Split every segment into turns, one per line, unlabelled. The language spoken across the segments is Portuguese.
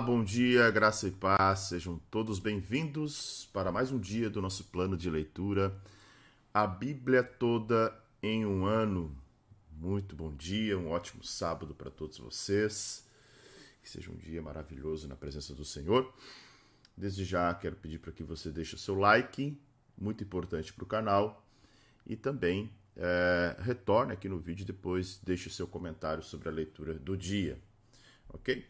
Bom dia, graça e paz, sejam todos bem-vindos para mais um dia do nosso plano de leitura, a Bíblia toda em um ano. Muito bom dia, um ótimo sábado para todos vocês, que seja um dia maravilhoso na presença do Senhor. Desde já quero pedir para que você deixe o seu like, muito importante para o canal, e também é, retorne aqui no vídeo depois deixe o seu comentário sobre a leitura do dia, ok?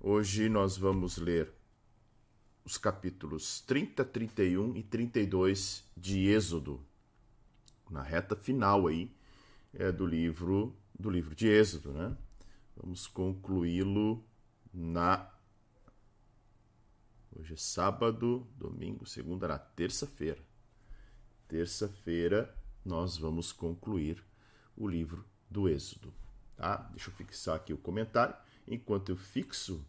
Hoje nós vamos ler os capítulos 30, 31 e 32 de Êxodo, na reta final aí é, do livro do livro de Êxodo, né? Vamos concluí-lo na Hoje é sábado, domingo, segunda, na terça-feira. Terça-feira nós vamos concluir o livro do Êxodo, tá? Deixa eu fixar aqui o comentário. Enquanto eu fixo,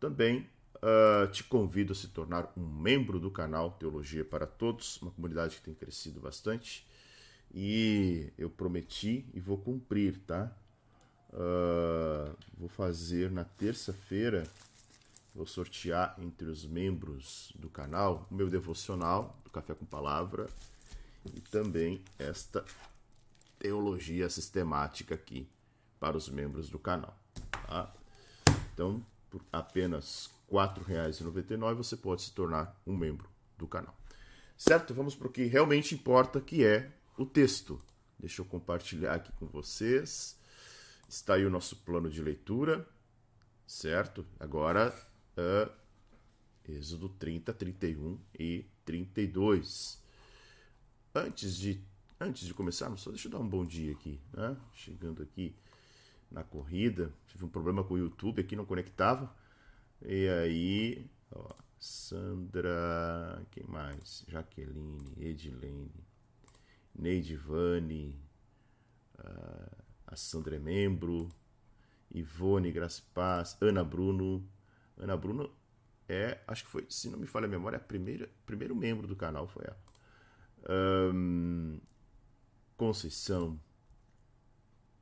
também uh, te convido a se tornar um membro do canal Teologia para Todos, uma comunidade que tem crescido bastante. E eu prometi e vou cumprir, tá? Uh, vou fazer na terça-feira, vou sortear entre os membros do canal o meu devocional do Café com Palavra e também esta teologia sistemática aqui para os membros do canal. Tá? Então, por apenas R$ 4,99 você pode se tornar um membro do canal. Certo? Vamos para o que realmente importa, que é o texto. Deixa eu compartilhar aqui com vocês. Está aí o nosso plano de leitura, certo? Agora, uh, Êxodo 30, 31 e 32. Antes de, antes de começarmos, só deixa eu dar um bom dia aqui, né? Chegando aqui na corrida. Tive um problema com o YouTube aqui, não conectava. E aí, ó, Sandra, quem mais? Jaqueline, Edilene, Neidivane, uh, a Sandra é membro, Ivone Graça Paz, Ana Bruno. Ana Bruno é, acho que foi, se não me falha a memória, a primeira, primeiro membro do canal foi ela. Um, Conceição,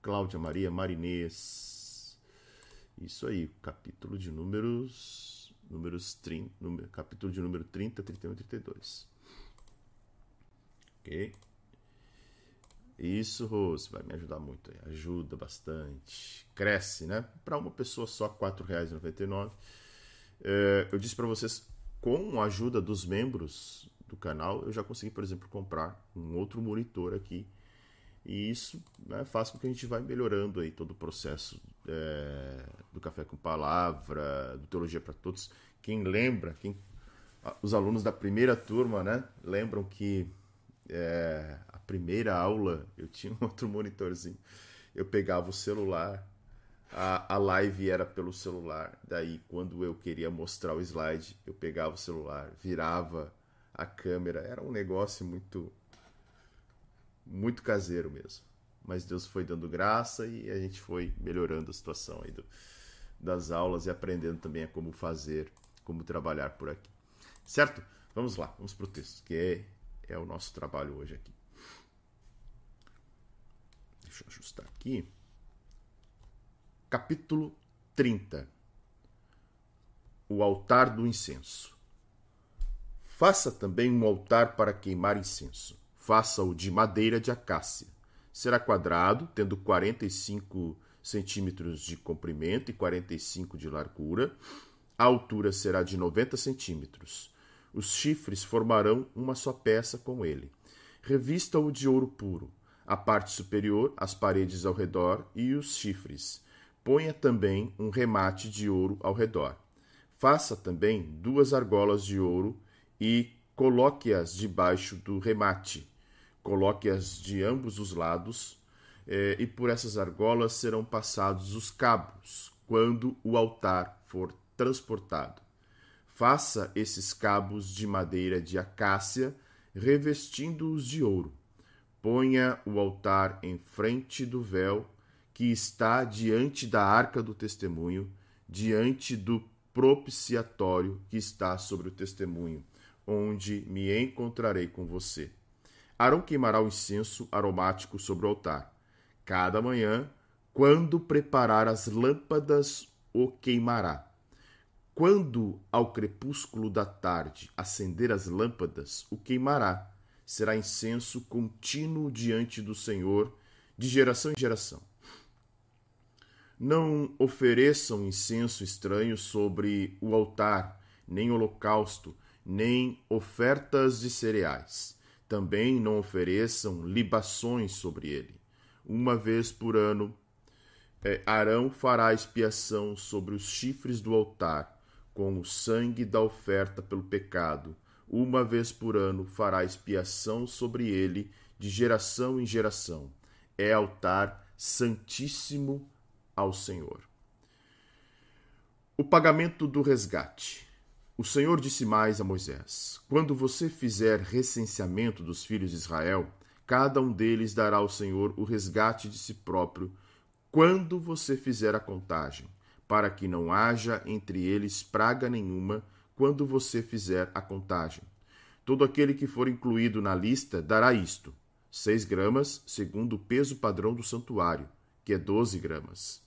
Cláudia Maria Marinês. Isso aí, capítulo de números. Números 30, número, capítulo de número 30, 31 e 32. Ok? Isso, Rose, vai me ajudar muito. Aí. Ajuda bastante. Cresce, né? Para uma pessoa só, R$ 4,99. É, eu disse para vocês, com a ajuda dos membros do canal, eu já consegui, por exemplo, comprar um outro monitor aqui e isso né, faz com que a gente vá melhorando aí todo o processo é, do Café com Palavra, do Teologia para Todos. Quem lembra, quem, os alunos da primeira turma né, lembram que é, a primeira aula eu tinha um outro monitorzinho. Eu pegava o celular, a, a live era pelo celular. Daí, quando eu queria mostrar o slide, eu pegava o celular, virava a câmera. Era um negócio muito muito caseiro mesmo. Mas Deus foi dando graça e a gente foi melhorando a situação aí do, das aulas e aprendendo também a como fazer, como trabalhar por aqui. Certo? Vamos lá, vamos para o texto, que é, é o nosso trabalho hoje aqui. Deixa eu ajustar aqui. Capítulo 30 O altar do incenso. Faça também um altar para queimar incenso faça-o de madeira de acácia. Será quadrado, tendo 45 centímetros de comprimento e 45 de largura. A altura será de 90 centímetros. Os chifres formarão uma só peça com ele. Revista-o de ouro puro, a parte superior, as paredes ao redor e os chifres. Ponha também um remate de ouro ao redor. Faça também duas argolas de ouro e coloque-as debaixo do remate Coloque-as de ambos os lados, eh, e por essas argolas serão passados os cabos, quando o altar for transportado. Faça esses cabos de madeira de acácia, revestindo-os de ouro. Ponha o altar em frente do véu que está diante da arca do testemunho, diante do propiciatório que está sobre o testemunho, onde me encontrarei com você. Arão queimará o incenso aromático sobre o altar. Cada manhã, quando preparar as lâmpadas, o queimará. Quando ao crepúsculo da tarde acender as lâmpadas, o queimará. Será incenso contínuo diante do Senhor, de geração em geração. Não ofereçam incenso estranho sobre o altar, nem holocausto, nem ofertas de cereais. Também não ofereçam libações sobre ele. Uma vez por ano, é, Arão fará expiação sobre os chifres do altar com o sangue da oferta pelo pecado, uma vez por ano fará expiação sobre ele de geração em geração. É altar santíssimo ao Senhor. O pagamento do resgate. O Senhor disse mais a Moisés: Quando você fizer recenseamento dos filhos de Israel, cada um deles dará ao Senhor o resgate de si próprio quando você fizer a contagem para que não haja entre eles praga nenhuma quando você fizer a contagem. Todo aquele que for incluído na lista dará isto: seis gramas, segundo o peso padrão do santuário, que é doze gramas.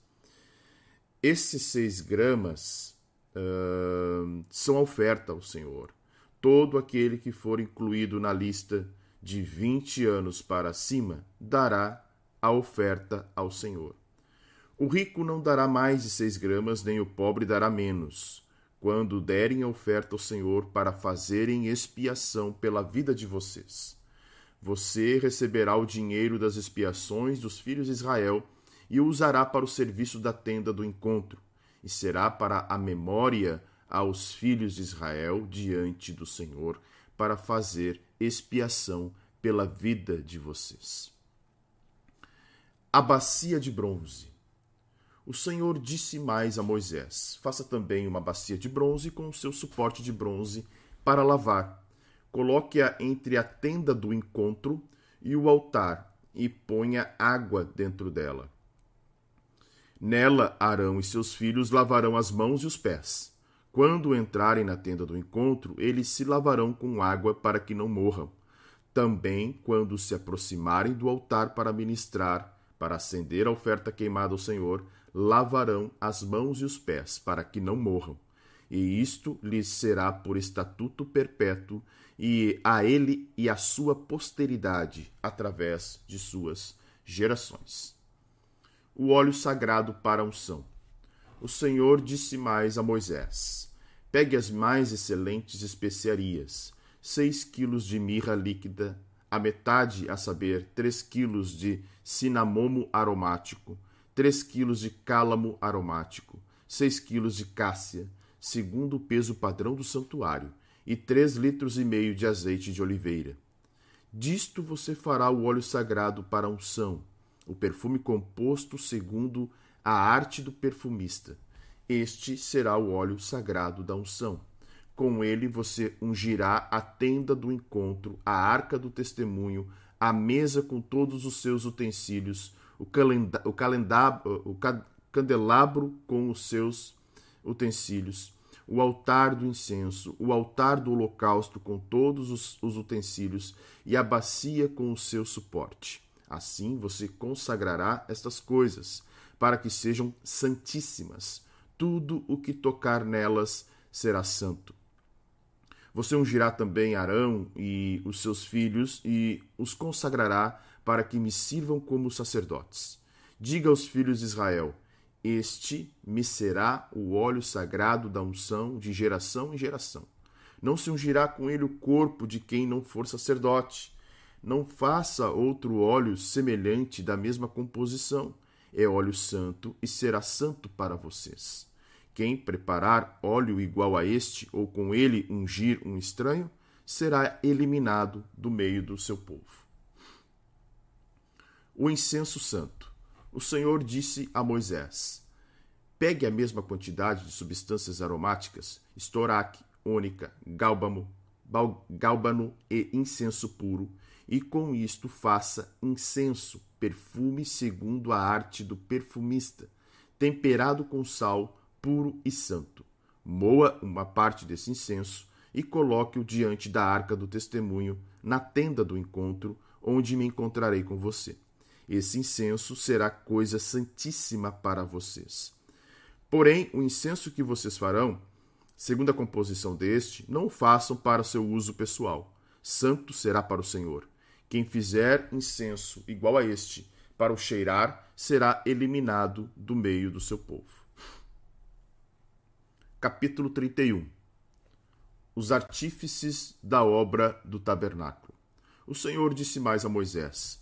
Esses seis gramas uh, são oferta ao Senhor. Todo aquele que for incluído na lista de vinte anos para cima dará a oferta ao Senhor. O rico não dará mais de seis gramas, nem o pobre dará menos, quando derem a oferta ao Senhor para fazerem expiação pela vida de vocês. Você receberá o dinheiro das expiações dos filhos de Israel e o usará para o serviço da tenda do encontro, e será para a memória aos filhos de Israel diante do Senhor, para fazer expiação pela vida de vocês. A bacia de bronze o Senhor disse mais a Moisés: Faça também uma bacia de bronze com o seu suporte de bronze para lavar. Coloque-a entre a tenda do encontro e o altar e ponha água dentro dela. Nela, Arão e seus filhos lavarão as mãos e os pés. Quando entrarem na tenda do encontro, eles se lavarão com água para que não morram. Também, quando se aproximarem do altar para ministrar, para acender a oferta queimada ao Senhor, lavarão as mãos e os pés, para que não morram. E isto lhes será por estatuto perpétuo, e a ele e a sua posteridade, através de suas gerações. O óleo sagrado para a unção. O Senhor disse mais a Moisés: Pegue as mais excelentes especiarias, seis quilos de mirra líquida, a metade, a saber, três quilos de cinamomo aromático, 3 kg de cálamo aromático, 6 kg de cássia, segundo o peso padrão do santuário, e 3 litros e meio de azeite de oliveira. Disto você fará o óleo sagrado para a unção, o perfume composto segundo a arte do perfumista. Este será o óleo sagrado da unção. Com ele você ungirá a tenda do encontro, a arca do testemunho, a mesa com todos os seus utensílios, o, calenda, o, calendab, o candelabro com os seus utensílios, o altar do incenso, o altar do holocausto com todos os, os utensílios e a bacia com o seu suporte. Assim você consagrará estas coisas, para que sejam santíssimas. Tudo o que tocar nelas será santo. Você ungirá também Arão e os seus filhos e os consagrará para que me sirvam como sacerdotes. Diga aos filhos de Israel: Este me será o óleo sagrado da unção de geração em geração. Não se ungirá com ele o corpo de quem não for sacerdote. Não faça outro óleo semelhante da mesma composição. É óleo santo e será santo para vocês. Quem preparar óleo igual a este, ou com ele ungir um estranho, será eliminado do meio do seu povo o incenso santo. O Senhor disse a Moisés: Pegue a mesma quantidade de substâncias aromáticas, estoraque, ônica, gálbano, gálbano e incenso puro, e com isto faça incenso, perfume segundo a arte do perfumista, temperado com sal, puro e santo. Moa uma parte desse incenso e coloque-o diante da arca do testemunho, na tenda do encontro, onde me encontrarei com você. Esse incenso será coisa santíssima para vocês. Porém, o incenso que vocês farão Segundo a composição deste, não o façam para seu uso pessoal. Santo será para o Senhor. Quem fizer incenso igual a este para o cheirar será eliminado do meio do seu povo. Capítulo 31 Os artífices da obra do tabernáculo. O Senhor disse mais a Moisés: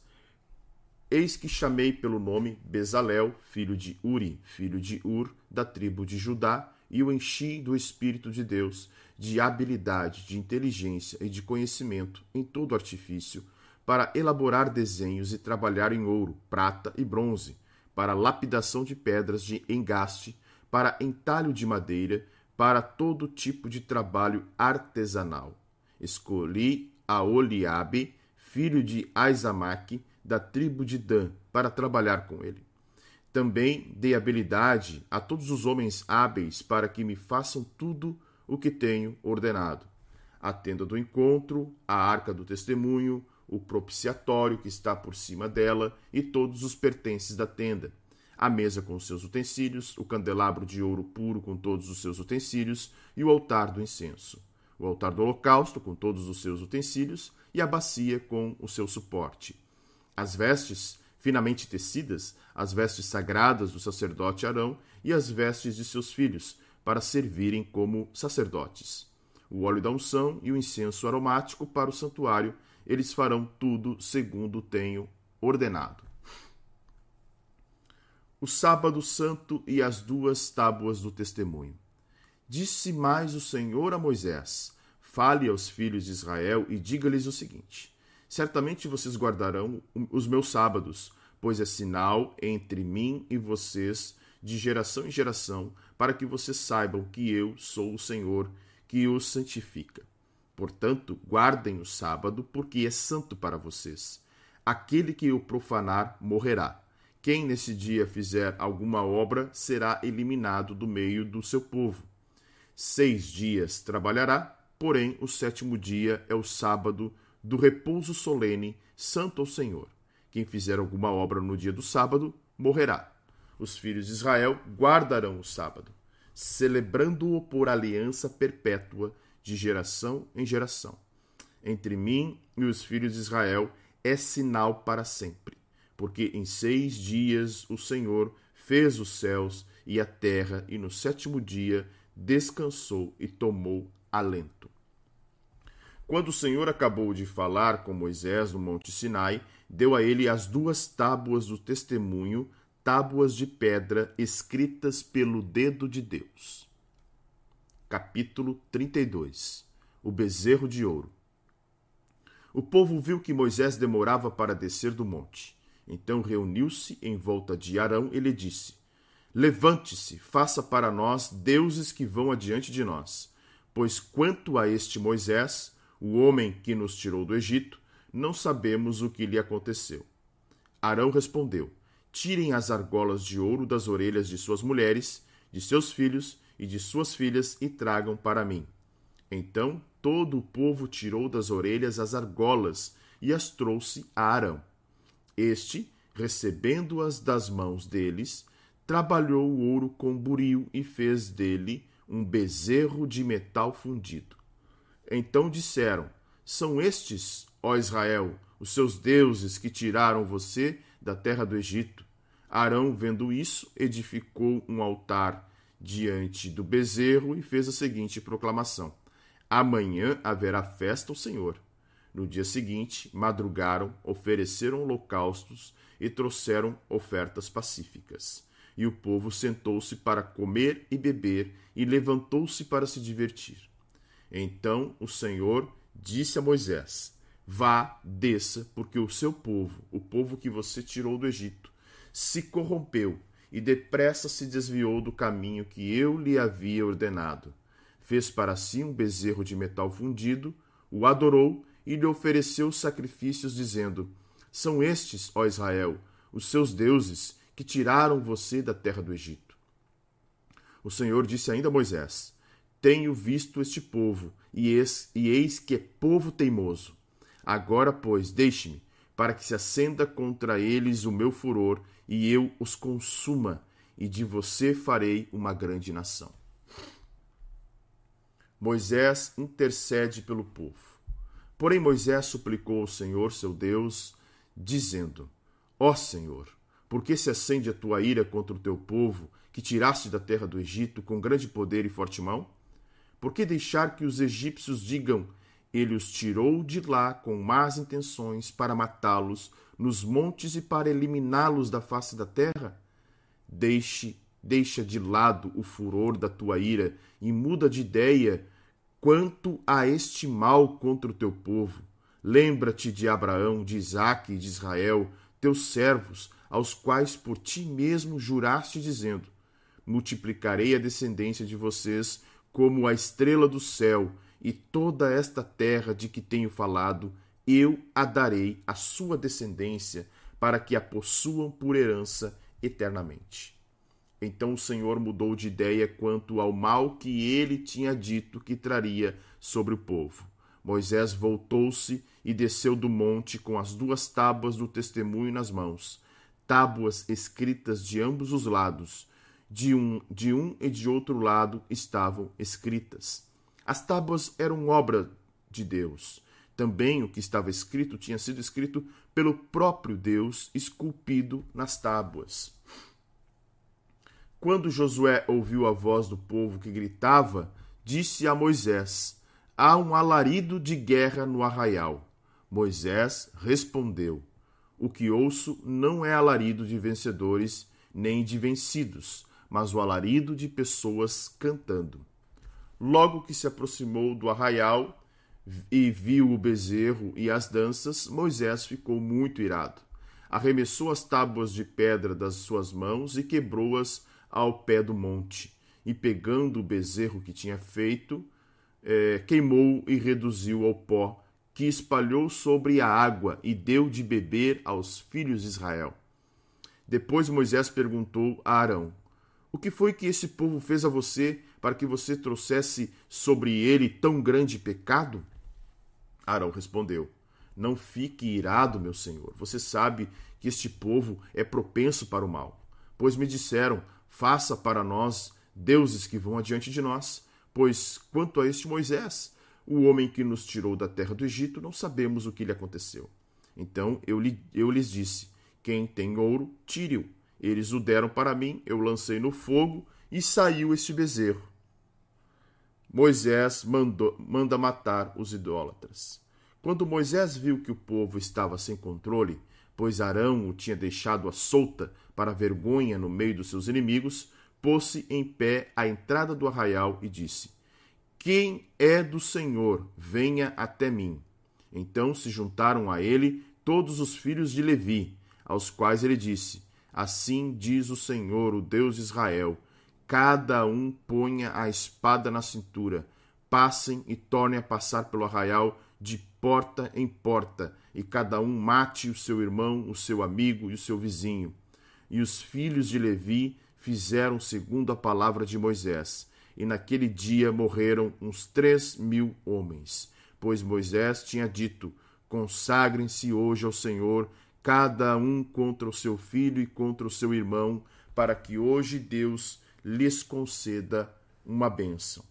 Eis que chamei pelo nome Bezalel, filho de Uri, filho de Ur, da tribo de Judá, e o enchi do Espírito de Deus, de habilidade, de inteligência e de conhecimento em todo artifício, para elaborar desenhos e trabalhar em ouro, prata e bronze, para lapidação de pedras de engaste, para entalho de madeira, para todo tipo de trabalho artesanal. Escolhi a Oliabe, filho de Aizamaque, da tribo de Dan, para trabalhar com ele. Também dei habilidade a todos os homens hábeis para que me façam tudo o que tenho ordenado: a tenda do encontro, a arca do testemunho, o propiciatório que está por cima dela e todos os pertences da tenda, a mesa com os seus utensílios, o candelabro de ouro puro com todos os seus utensílios e o altar do incenso, o altar do holocausto com todos os seus utensílios e a bacia com o seu suporte. As vestes finamente tecidas, as vestes sagradas do sacerdote Arão e as vestes de seus filhos, para servirem como sacerdotes. O óleo da unção e o incenso aromático para o santuário, eles farão tudo segundo tenho ordenado. O sábado santo e as duas tábuas do testemunho. Disse mais o Senhor a Moisés: Fale aos filhos de Israel e diga-lhes o seguinte: Certamente vocês guardarão os meus sábados, pois é sinal entre mim e vocês de geração em geração, para que vocês saibam que eu sou o Senhor que os santifica. Portanto, guardem o sábado, porque é santo para vocês. Aquele que o profanar morrerá. Quem nesse dia fizer alguma obra será eliminado do meio do seu povo. Seis dias trabalhará, porém o sétimo dia é o sábado do repouso solene, santo ao Senhor. Quem fizer alguma obra no dia do sábado, morrerá. Os filhos de Israel guardarão o sábado, celebrando-o por aliança perpétua de geração em geração. Entre mim e os filhos de Israel é sinal para sempre, porque em seis dias o Senhor fez os céus e a terra, e no sétimo dia descansou e tomou alento. Quando o Senhor acabou de falar com Moisés no Monte Sinai, deu a ele as duas tábuas do testemunho, tábuas de pedra escritas pelo dedo de Deus. Capítulo 32 O bezerro de ouro. O povo viu que Moisés demorava para descer do monte. Então reuniu-se em volta de Arão e lhe disse: Levante-se, faça para nós deuses que vão adiante de nós. Pois quanto a este Moisés, o homem que nos tirou do Egito, não sabemos o que lhe aconteceu. Arão respondeu: Tirem as argolas de ouro das orelhas de suas mulheres, de seus filhos e de suas filhas e tragam para mim. Então todo o povo tirou das orelhas as argolas e as trouxe a Arão. Este, recebendo-as das mãos deles, trabalhou o ouro com buril e fez dele um bezerro de metal fundido. Então disseram: São estes, ó Israel, os seus deuses que tiraram você da terra do Egito. Arão, vendo isso, edificou um altar diante do bezerro e fez a seguinte proclamação: Amanhã haverá festa ao Senhor. No dia seguinte, madrugaram, ofereceram holocaustos e trouxeram ofertas pacíficas. E o povo sentou-se para comer e beber e levantou-se para se divertir. Então o Senhor disse a Moisés: Vá, desça, porque o seu povo, o povo que você tirou do Egito, se corrompeu e depressa se desviou do caminho que eu lhe havia ordenado. Fez para si um bezerro de metal fundido, o adorou e lhe ofereceu sacrifícios, dizendo: São estes, ó Israel, os seus deuses que tiraram você da terra do Egito. O Senhor disse ainda a Moisés: tenho visto este povo, e eis, e eis que é povo teimoso. Agora, pois, deixe-me, para que se acenda contra eles o meu furor, e eu os consuma, e de você farei uma grande nação. Moisés intercede pelo povo. Porém, Moisés suplicou ao Senhor, seu Deus, dizendo: Ó Senhor, por que se acende a tua ira contra o teu povo, que tiraste da terra do Egito com grande poder e forte mão? Por que deixar que os egípcios digam: Ele os tirou de lá com más intenções para matá-los nos montes e para eliminá-los da face da terra? Deixe, deixa de lado o furor da tua ira e muda de ideia quanto a este mal contra o teu povo. Lembra-te de Abraão, de Isaque e de Israel, teus servos, aos quais por ti mesmo juraste, dizendo: Multiplicarei a descendência de vocês como a estrela do céu, e toda esta terra de que tenho falado, eu a darei à sua descendência, para que a possuam por herança eternamente. Então o Senhor mudou de ideia quanto ao mal que ele tinha dito que traria sobre o povo. Moisés voltou-se e desceu do monte com as duas tábuas do testemunho nas mãos, tábuas escritas de ambos os lados, de um, de um e de outro lado estavam escritas. As tábuas eram obra de Deus. Também o que estava escrito tinha sido escrito pelo próprio Deus, esculpido nas tábuas. Quando Josué ouviu a voz do povo que gritava, disse a Moisés: Há um alarido de guerra no arraial. Moisés respondeu: O que ouço não é alarido de vencedores nem de vencidos, mas o alarido de pessoas cantando. Logo que se aproximou do arraial e viu o bezerro e as danças, Moisés ficou muito irado. Arremessou as tábuas de pedra das suas mãos e quebrou-as ao pé do monte. E pegando o bezerro que tinha feito, eh, queimou e reduziu ao pó, que espalhou sobre a água e deu de beber aos filhos de Israel. Depois Moisés perguntou a Arão: o que foi que esse povo fez a você para que você trouxesse sobre ele tão grande pecado? Arão respondeu: Não fique irado, meu senhor. Você sabe que este povo é propenso para o mal. Pois me disseram: Faça para nós deuses que vão adiante de nós. Pois quanto a este Moisés, o homem que nos tirou da terra do Egito, não sabemos o que lhe aconteceu. Então eu, lhe, eu lhes disse: Quem tem ouro, tire-o eles o deram para mim, eu lancei no fogo e saiu este bezerro. Moisés mandou, manda matar os idólatras. Quando Moisés viu que o povo estava sem controle, pois Arão o tinha deixado à solta para vergonha no meio dos seus inimigos, pôs-se em pé à entrada do arraial e disse: Quem é do Senhor, venha até mim. Então se juntaram a ele todos os filhos de Levi, aos quais ele disse: Assim diz o Senhor, o Deus de Israel: cada um ponha a espada na cintura, passem e tornem a passar pelo arraial de porta em porta, e cada um mate o seu irmão, o seu amigo e o seu vizinho. E os filhos de Levi fizeram segundo a palavra de Moisés. E naquele dia morreram uns três mil homens, pois Moisés tinha dito: Consagrem-se hoje ao Senhor cada um contra o seu filho e contra o seu irmão, para que hoje Deus lhes conceda uma bênção.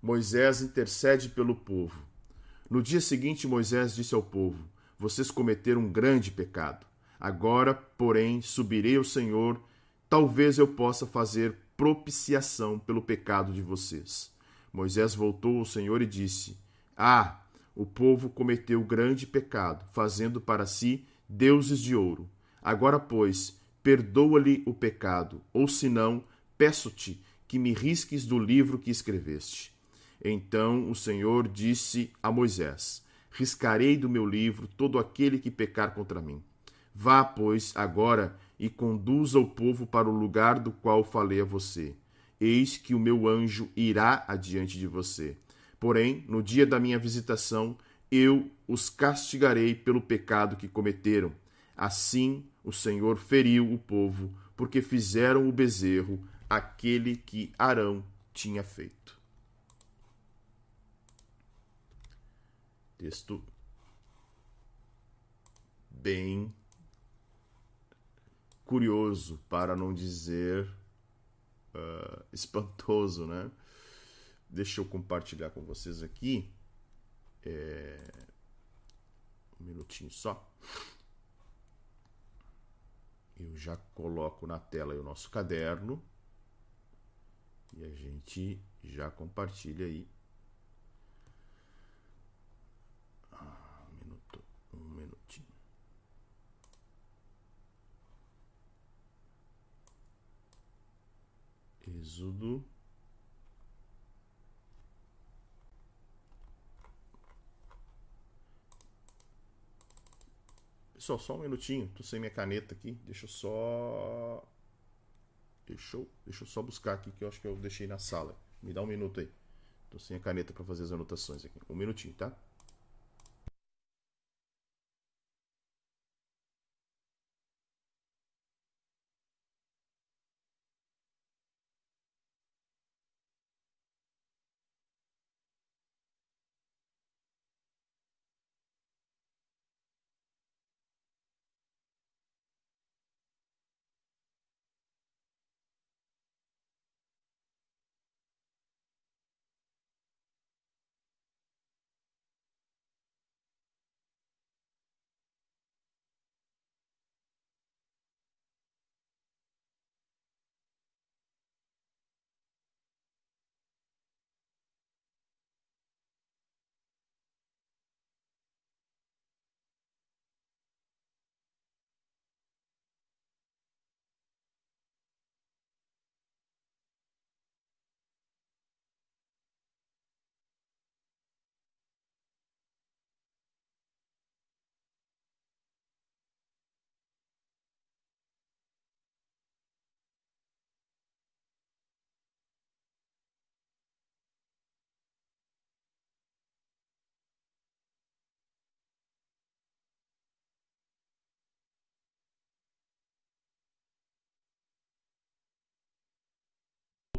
Moisés intercede pelo povo. No dia seguinte, Moisés disse ao povo: Vocês cometeram um grande pecado. Agora, porém, subirei ao Senhor, talvez eu possa fazer propiciação pelo pecado de vocês. Moisés voltou ao Senhor e disse: Ah, o povo cometeu grande pecado, fazendo para si deuses de ouro. Agora, pois, perdoa-lhe o pecado, ou senão, peço-te que me risques do livro que escreveste. Então o Senhor disse a Moisés: Riscarei do meu livro todo aquele que pecar contra mim. Vá, pois, agora e conduza o povo para o lugar do qual falei a você. Eis que o meu anjo irá adiante de você Porém, no dia da minha visitação, eu os castigarei pelo pecado que cometeram. Assim o Senhor feriu o povo, porque fizeram o bezerro, aquele que Arão tinha feito. Texto bem curioso, para não dizer uh, espantoso, né? deixa eu compartilhar com vocês aqui. É... Um minutinho só. Eu já coloco na tela o nosso caderno e a gente já compartilha aí. Ah, um um minutinho. Êxodo. Pessoal, só um minutinho. Tô sem minha caneta aqui. Deixa eu só. Deixa eu, deixa eu só buscar aqui que eu acho que eu deixei na sala. Me dá um minuto aí. Tô sem a caneta para fazer as anotações aqui. Um minutinho, tá?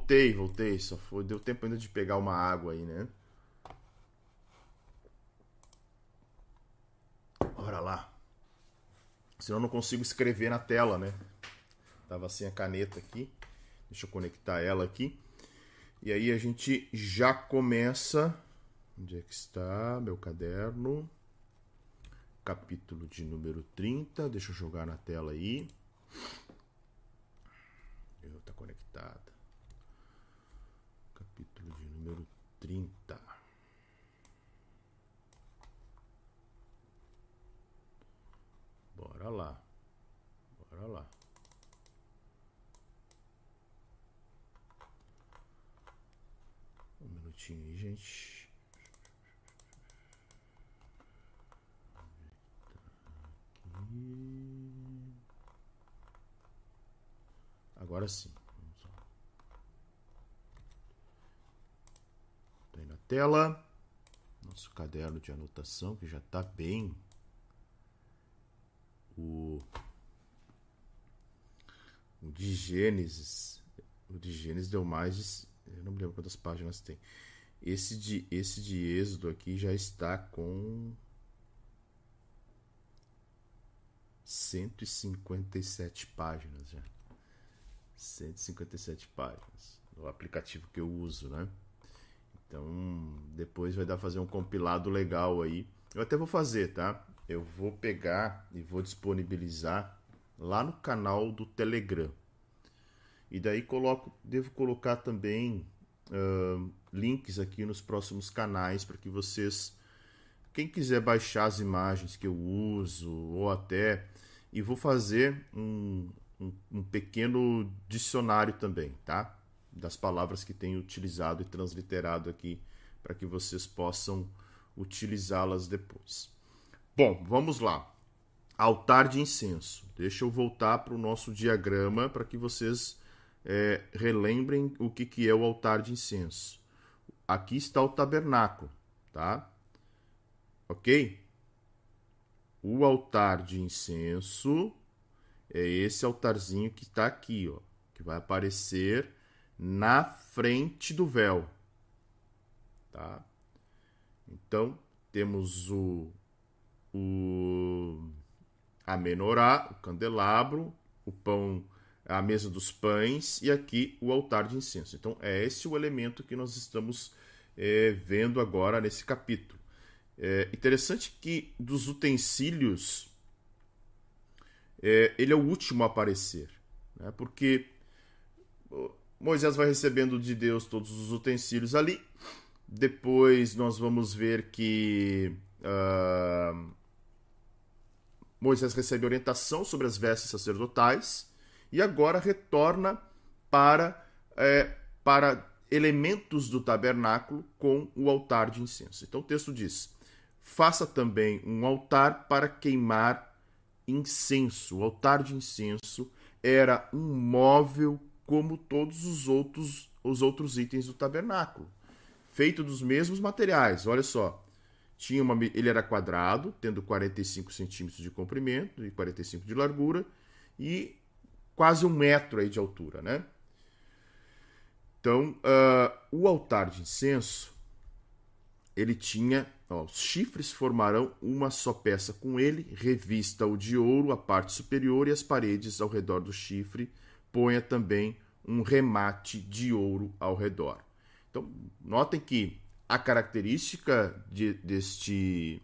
Voltei, voltei. Só foi. Deu tempo ainda de pegar uma água aí, né? Bora lá. Senão eu não consigo escrever na tela, né? Tava sem a caneta aqui. Deixa eu conectar ela aqui. E aí a gente já começa. Onde é que está meu caderno? Capítulo de número 30. Deixa eu jogar na tela aí. Eu tá conectada número 30. Bora lá. Bora lá. Um minutinho aí, gente. Agora sim. Tela. Nosso caderno de anotação que já está bem. O, o de Gênesis. O de Gênesis deu mais de. Eu não me lembro quantas páginas tem. Esse de, esse de Êxodo aqui já está com 157 páginas já. 157 páginas. O aplicativo que eu uso, né? Então, depois vai dar fazer um compilado legal aí. Eu até vou fazer, tá? Eu vou pegar e vou disponibilizar lá no canal do Telegram. E daí coloco, devo colocar também uh, links aqui nos próximos canais para que vocês, quem quiser baixar as imagens que eu uso ou até, e vou fazer um, um, um pequeno dicionário também, tá? Das palavras que tenho utilizado e transliterado aqui para que vocês possam utilizá-las depois. Bom, vamos lá. Altar de incenso. Deixa eu voltar para o nosso diagrama para que vocês é, relembrem o que, que é o altar de incenso. Aqui está o tabernáculo, tá? Ok? O altar de incenso é esse altarzinho que está aqui, ó, que vai aparecer na frente do véu. Tá? Então, temos o, o a menorá, o candelabro, o pão a mesa dos pães e aqui o altar de incenso. Então, é esse o elemento que nós estamos é, vendo agora nesse capítulo. É interessante que dos utensílios, é, ele é o último a aparecer, né? porque Moisés vai recebendo de Deus todos os utensílios ali. Depois nós vamos ver que uh, Moisés recebe orientação sobre as vestes sacerdotais e agora retorna para, é, para elementos do tabernáculo com o altar de incenso. Então o texto diz: faça também um altar para queimar incenso. O altar de incenso era um móvel como todos os outros, os outros itens do tabernáculo, feito dos mesmos materiais. Olha só, tinha uma, ele era quadrado, tendo 45 centímetros de comprimento e 45 de largura e quase um metro aí de altura, né? Então, uh, o altar de incenso, ele tinha, ó, os chifres formarão uma só peça com ele, revista o de ouro a parte superior e as paredes ao redor do chifre, ponha também um remate de ouro ao redor. Então, notem que a característica de, deste,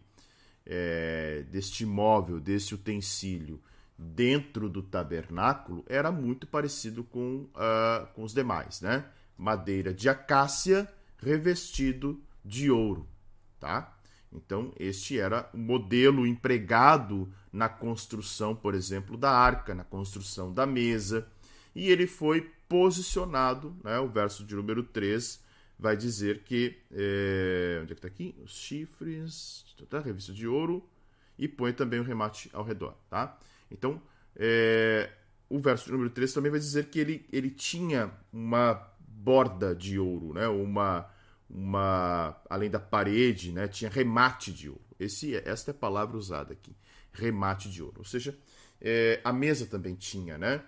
é, deste móvel, deste utensílio dentro do tabernáculo era muito parecido com, uh, com os demais, né? Madeira de acácia revestido de ouro, tá? Então, este era o modelo empregado na construção, por exemplo, da arca, na construção da mesa, e ele foi posicionado, né? O verso de número 3 vai dizer que. É, onde é que está aqui? Os chifres, tá, revista de ouro, e põe também o remate ao redor, tá? Então, é, o verso número 3 também vai dizer que ele, ele tinha uma borda de ouro, né? Uma, uma além da parede, né? Tinha remate de ouro. Esse, esta é a palavra usada aqui, remate de ouro. Ou seja, é, a mesa também tinha, né?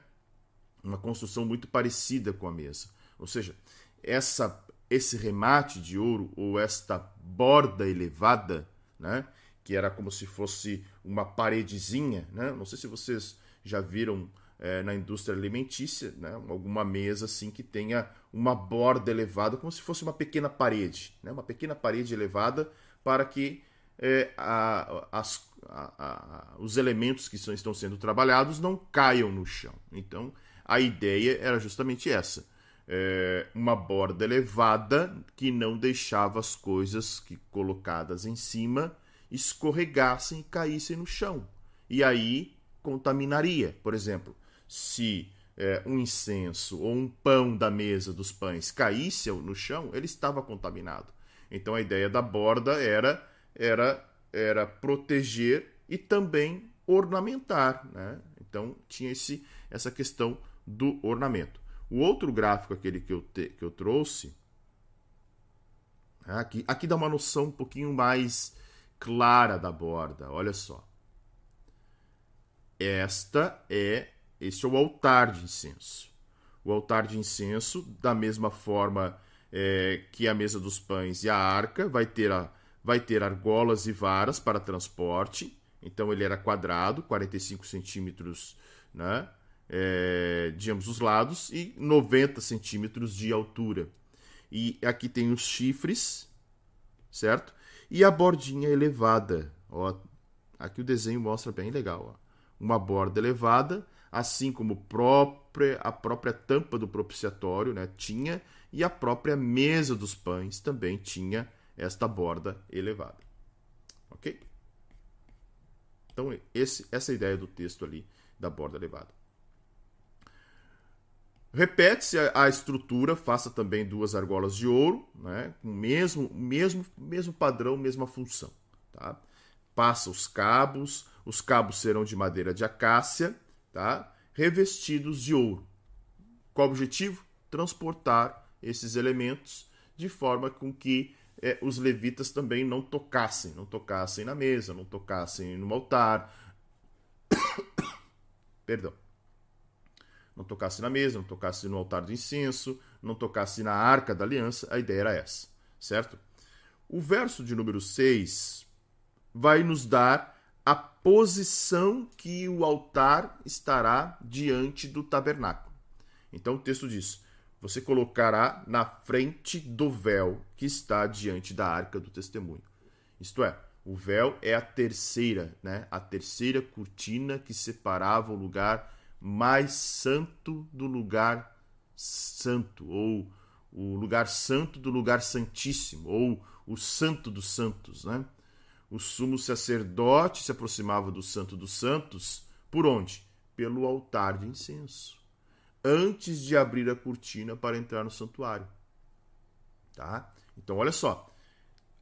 Uma construção muito parecida com a mesa. Ou seja, essa esse remate de ouro ou esta borda elevada, né? Que era como se fosse uma paredezinha, né? Não sei se vocês já viram é, na indústria alimentícia, né? Alguma mesa assim que tenha uma borda elevada, como se fosse uma pequena parede, né? Uma pequena parede elevada para que é, a, as, a, a, os elementos que estão sendo trabalhados não caiam no chão. Então, a ideia era justamente essa é, uma borda elevada que não deixava as coisas que colocadas em cima escorregassem e caíssem no chão. E aí contaminaria. Por exemplo, se é, um incenso ou um pão da mesa dos pães caísse no chão, ele estava contaminado. Então a ideia da borda era era era proteger e também ornamentar, né? Então tinha esse essa questão do ornamento. O outro gráfico, aquele que eu, te, que eu trouxe, aqui, aqui dá uma noção um pouquinho mais clara da borda. Olha só. Esta é, este é o altar de incenso. O altar de incenso, da mesma forma é, que a mesa dos pães e a arca, vai ter, a, vai ter argolas e varas para transporte. Então ele era quadrado, 45 centímetros, né? É, de ambos os lados e 90 centímetros de altura. E aqui tem os chifres, certo? E a bordinha elevada. Ó, aqui o desenho mostra bem legal. Ó. Uma borda elevada, assim como própria, a própria tampa do propiciatório né, tinha, e a própria mesa dos pães também tinha esta borda elevada. Ok? Então, esse, essa é a ideia do texto ali da borda elevada. Repete-se a, estrutura, faça também duas argolas de ouro, né, com o mesmo, mesmo, mesmo padrão, mesma função. Tá? Passa os cabos, os cabos serão de madeira de acácia, tá? revestidos de ouro. Qual o objetivo? Transportar esses elementos de forma com que é, os levitas também não tocassem, não tocassem na mesa, não tocassem no altar. Perdão não tocasse na mesa, não tocasse no altar do incenso, não tocasse na arca da aliança, a ideia era essa, certo? O verso de número 6 vai nos dar a posição que o altar estará diante do tabernáculo. Então o texto diz: Você colocará na frente do véu que está diante da arca do testemunho. Isto é, o véu é a terceira, né? A terceira cortina que separava o lugar mais santo do lugar santo, ou o lugar santo do lugar santíssimo, ou o santo dos santos, né? O sumo sacerdote se aproximava do santo dos santos por onde? Pelo altar de incenso, antes de abrir a cortina para entrar no santuário. Tá? Então olha só,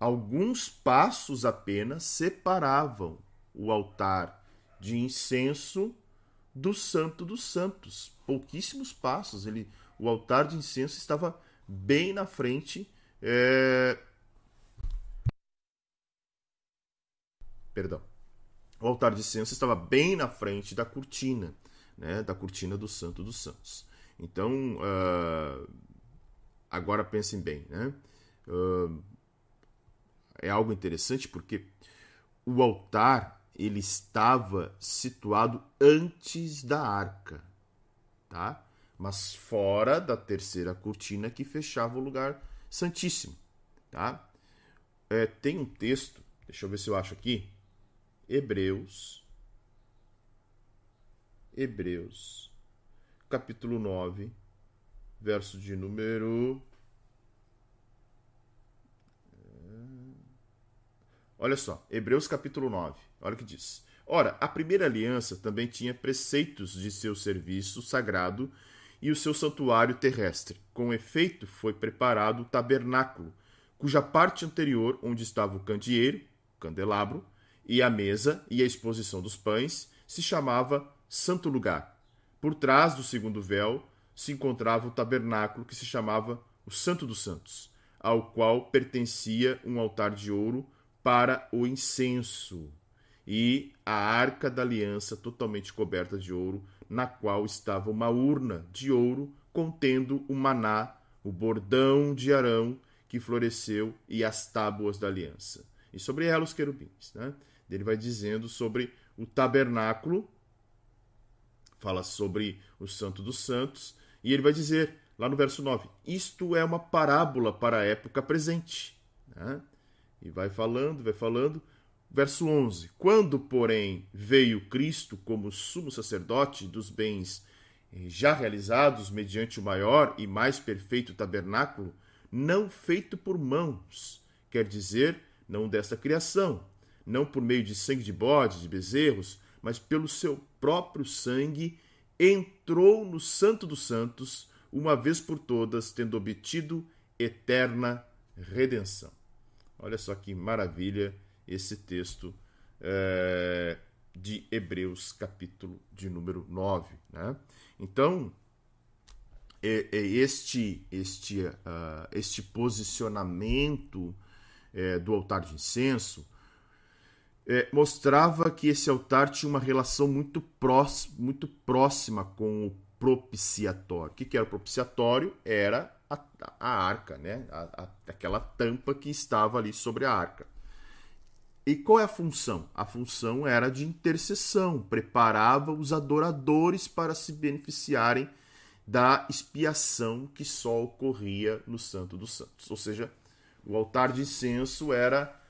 alguns passos apenas separavam o altar de incenso do Santo dos Santos. Pouquíssimos passos. Ele, o altar de incenso estava bem na frente. É... Perdão. O altar de incenso estava bem na frente da cortina, né, da cortina do Santo dos Santos. Então, uh, agora pensem bem, né? Uh, é algo interessante porque o altar ele estava situado antes da arca, tá? Mas fora da terceira cortina que fechava o lugar santíssimo, tá? É, tem um texto, deixa eu ver se eu acho aqui, Hebreus, Hebreus, capítulo 9, verso de número Olha só, Hebreus capítulo 9, olha o que diz. Ora, a primeira aliança também tinha preceitos de seu serviço sagrado e o seu santuário terrestre. Com efeito, foi preparado o tabernáculo, cuja parte anterior, onde estava o candeeiro, candelabro, e a mesa e a exposição dos pães, se chamava Santo Lugar. Por trás do segundo véu se encontrava o tabernáculo que se chamava o Santo dos Santos, ao qual pertencia um altar de ouro para o incenso e a arca da aliança totalmente coberta de ouro, na qual estava uma urna de ouro contendo o maná, o bordão de Arão que floresceu e as tábuas da aliança. E sobre ela os querubins. Né? Ele vai dizendo sobre o tabernáculo, fala sobre o Santo dos Santos, e ele vai dizer lá no verso 9: Isto é uma parábola para a época presente. Né? E vai falando, vai falando. Verso 11: Quando, porém, veio Cristo como sumo sacerdote dos bens eh, já realizados mediante o maior e mais perfeito tabernáculo, não feito por mãos, quer dizer, não desta criação, não por meio de sangue de bodes, de bezerros, mas pelo seu próprio sangue, entrou no Santo dos Santos, uma vez por todas, tendo obtido eterna redenção. Olha só que maravilha esse texto é, de Hebreus, capítulo de número 9. Né? Então, é, é este, este, uh, este posicionamento é, do altar de incenso é, mostrava que esse altar tinha uma relação muito, próxima, muito próxima com o propiciatório. O que, que era o propiciatório? Era a, a arca, né? A, a, aquela tampa que estava ali sobre a arca. E qual é a função? A função era de intercessão, preparava os adoradores para se beneficiarem da expiação que só ocorria no Santo dos Santos. Ou seja, o altar de incenso era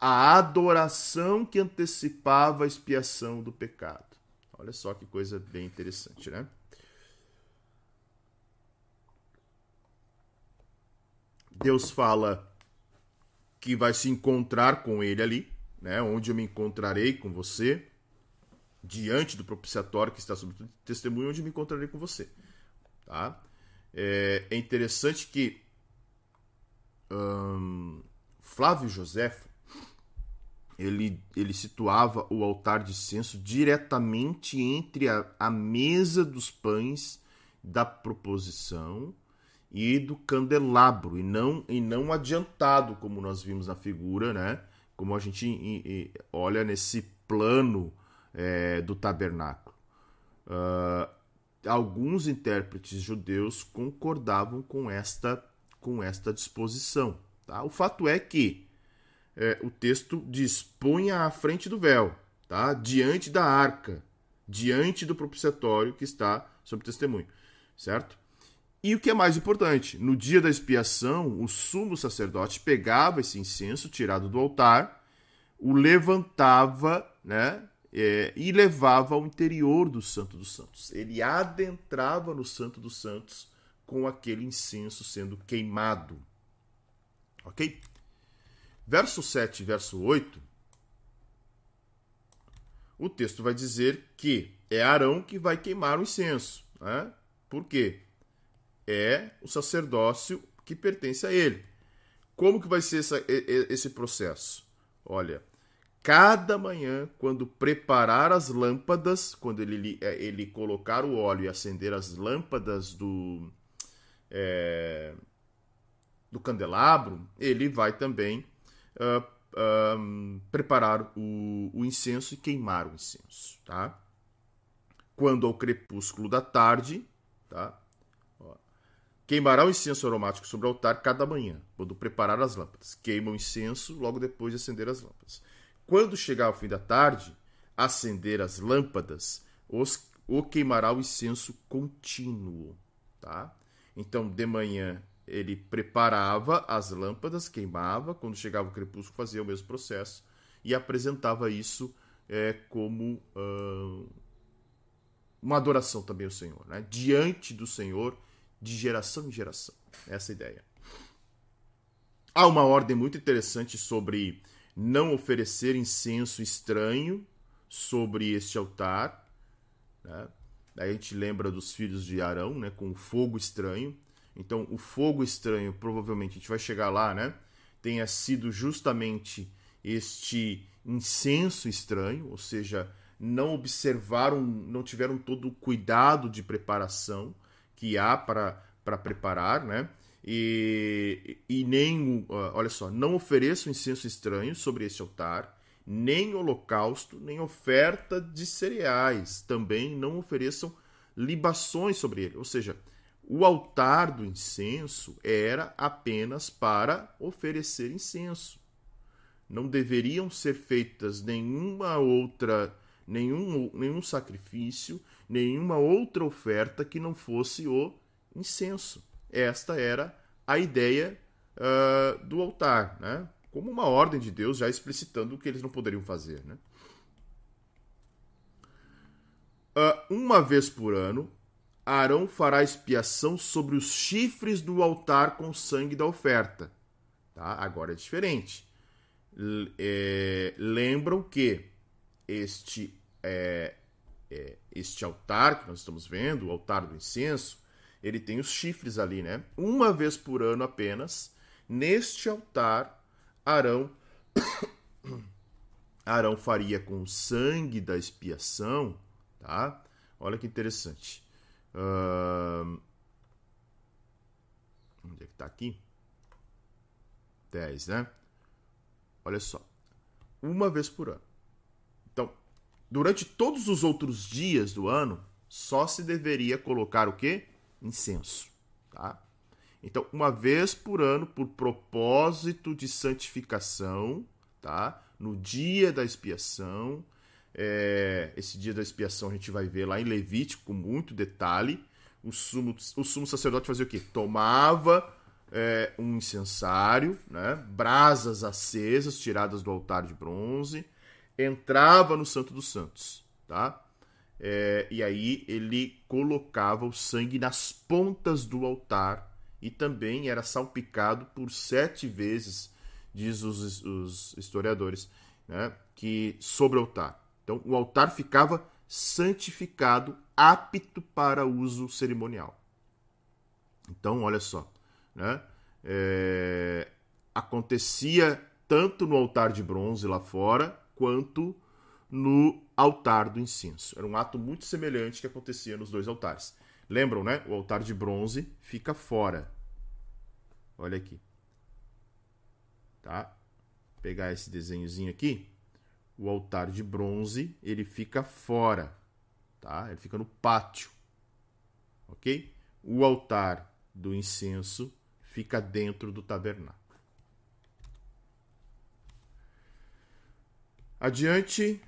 a adoração que antecipava a expiação do pecado. Olha só que coisa bem interessante, né? Deus fala que vai se encontrar com ele ali, né? Onde eu me encontrarei com você, diante do propiciatório que está sobre o testemunho, onde eu me encontrarei com você, tá? É, é interessante que hum, Flávio José ele, ele situava o altar de censo diretamente entre a, a mesa dos pães da proposição e do candelabro, e não, e não adiantado, como nós vimos na figura, né? como a gente e, e, olha nesse plano é, do tabernáculo. Uh, alguns intérpretes judeus concordavam com esta, com esta disposição. Tá? O fato é que é, o texto diz: ponha à frente do véu. tá? Diante da arca, diante do propiciatório que está sob testemunho, certo? E o que é mais importante, no dia da expiação, o sumo sacerdote pegava esse incenso tirado do altar, o levantava, né? É, e levava ao interior do Santo dos Santos. Ele adentrava no Santo dos Santos com aquele incenso sendo queimado. Ok? Verso 7 e verso 8, o texto vai dizer que é Arão que vai queimar o incenso. Né? Por quê? É o sacerdócio que pertence a ele. Como que vai ser essa, esse processo? Olha, cada manhã, quando preparar as lâmpadas, quando ele, é, ele colocar o óleo e acender as lâmpadas do, é, do candelabro, ele vai também uh, preparar o, o, incenso e queimar o incenso, tá? Quando ao crepúsculo da tarde, tá? Queimará o incenso aromático sobre o altar cada manhã, quando preparar as lâmpadas. Queima o incenso logo depois de acender as lâmpadas. Quando chegar ao fim da tarde, acender as lâmpadas, os, o queimará o incenso contínuo, tá? Então, de manhã ele preparava as lâmpadas, queimava, quando chegava o crepúsculo fazia o mesmo processo e apresentava isso é, como uh, uma adoração também ao Senhor, né? diante do Senhor, de geração em geração. Essa é ideia. Há uma ordem muito interessante sobre não oferecer incenso estranho sobre este altar. Né? Aí a gente lembra dos filhos de Arão, né, com fogo estranho. Então, o fogo estranho, provavelmente, a gente vai chegar lá, né? Tenha sido justamente este incenso estranho, ou seja, não observaram, não tiveram todo o cuidado de preparação que há para, para preparar, né? E, e nem, olha só, não ofereçam incenso estranho sobre este altar, nem holocausto, nem oferta de cereais. Também não ofereçam libações sobre ele. Ou seja, o altar do incenso era apenas para oferecer incenso. Não deveriam ser feitas nenhuma outra, nenhum, nenhum sacrifício, nenhuma outra oferta que não fosse o incenso. Esta era a ideia uh, do altar, né? como uma ordem de Deus já explicitando o que eles não poderiam fazer. Né? Uh, uma vez por ano, Arão fará expiação sobre os chifres do altar com sangue da oferta. Tá? Agora é diferente. L é, lembram que este, é, é, este altar que nós estamos vendo, o altar do incenso, ele tem os chifres ali, né? Uma vez por ano apenas, neste altar, Arão Arão faria com o sangue da expiação, tá? Olha que interessante. Uh... Onde é que está aqui? 10, né? Olha só. Uma vez por ano. Durante todos os outros dias do ano, só se deveria colocar o quê? Incenso, tá? Então, uma vez por ano, por propósito de santificação, tá? No dia da expiação, é, esse dia da expiação a gente vai ver lá em Levítico com muito detalhe. O sumo, o sumo sacerdote fazia o quê? Tomava é, um incensário, né? brasas acesas tiradas do altar de bronze, entrava no Santo dos Santos, tá? É, e aí ele colocava o sangue nas pontas do altar e também era salpicado por sete vezes, diz os, os historiadores, né? que sobre o altar. Então, o altar ficava santificado, apto para uso cerimonial. Então, olha só, né? É... acontecia tanto no altar de bronze lá fora, quanto no altar do incenso. Era um ato muito semelhante que acontecia nos dois altares. Lembram, né? O altar de bronze fica fora. Olha aqui. Tá? Vou pegar esse desenhozinho aqui o altar de bronze ele fica fora, tá? Ele fica no pátio, ok? O altar do incenso fica dentro do tabernáculo. Adiante,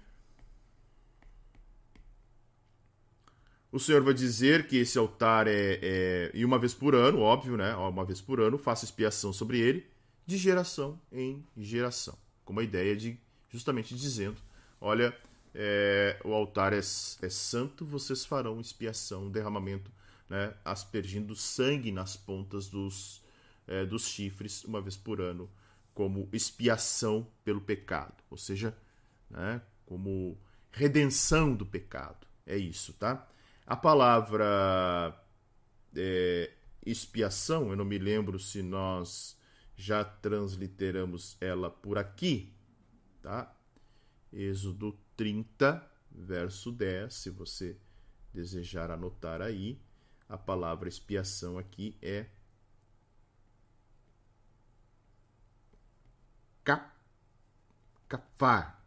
o Senhor vai dizer que esse altar é, é, e uma vez por ano, óbvio, né? Uma vez por ano, faça expiação sobre ele, de geração em geração, com uma ideia de justamente dizendo, olha, é, o altar é, é, santo, vocês farão expiação, derramamento, né? Aspergindo sangue nas pontas dos é, dos chifres uma vez por ano, como expiação pelo pecado, ou seja, né? como redenção do pecado. É isso, tá? A palavra é, expiação, eu não me lembro se nós já transliteramos ela por aqui, tá? Êxodo 30, verso 10, se você desejar anotar aí, a palavra expiação aqui é capar,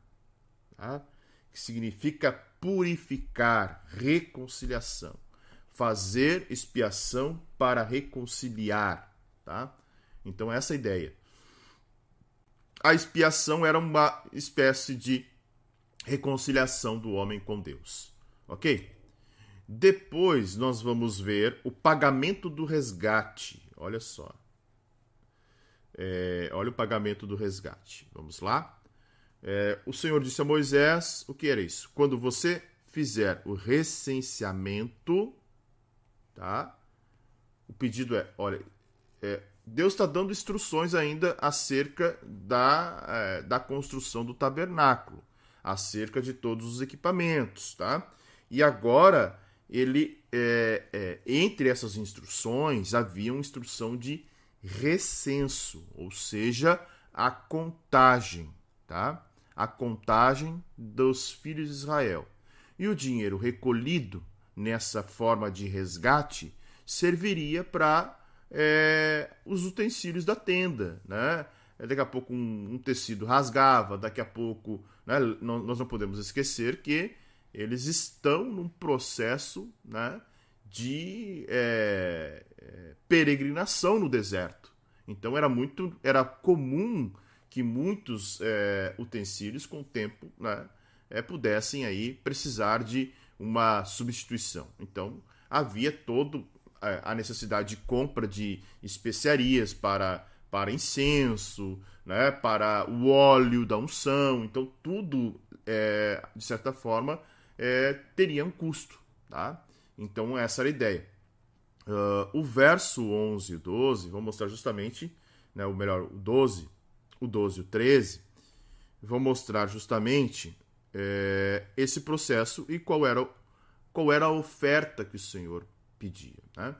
tá? que significa purificar, reconciliação. Fazer expiação para reconciliar, tá? Então essa é a ideia. A expiação era uma espécie de reconciliação do homem com Deus. OK? Depois nós vamos ver o pagamento do resgate. Olha só. É, olha o pagamento do resgate. Vamos lá? É, o Senhor disse a Moisés: o que era isso? Quando você fizer o recenseamento, tá? O pedido é: olha, é, Deus está dando instruções ainda acerca da, é, da construção do tabernáculo, acerca de todos os equipamentos, tá? E agora ele, é, é, entre essas instruções, havia uma instrução de recenso, ou seja, a contagem, tá? A contagem dos filhos de Israel. E o dinheiro recolhido nessa forma de resgate serviria para é, os utensílios da tenda, né? Daqui a pouco um, um tecido rasgava, daqui a pouco né, nós não podemos esquecer que eles estão num processo né, de é, é, peregrinação no deserto. Então era muito, era comum que muitos é, utensílios com o tempo né, é, pudessem aí precisar de uma substituição. Então havia todo é, a necessidade de compra de especiarias para, para incenso, né, para o óleo da unção. Então tudo, é, de certa forma, é, teria um custo. Tá? Então essa era a ideia. Uh, o verso 11 e 12, vou mostrar justamente, né, ou melhor, o 12, o 12 e o 13, vão mostrar justamente é, esse processo e qual era, qual era a oferta que o Senhor pedia. Né?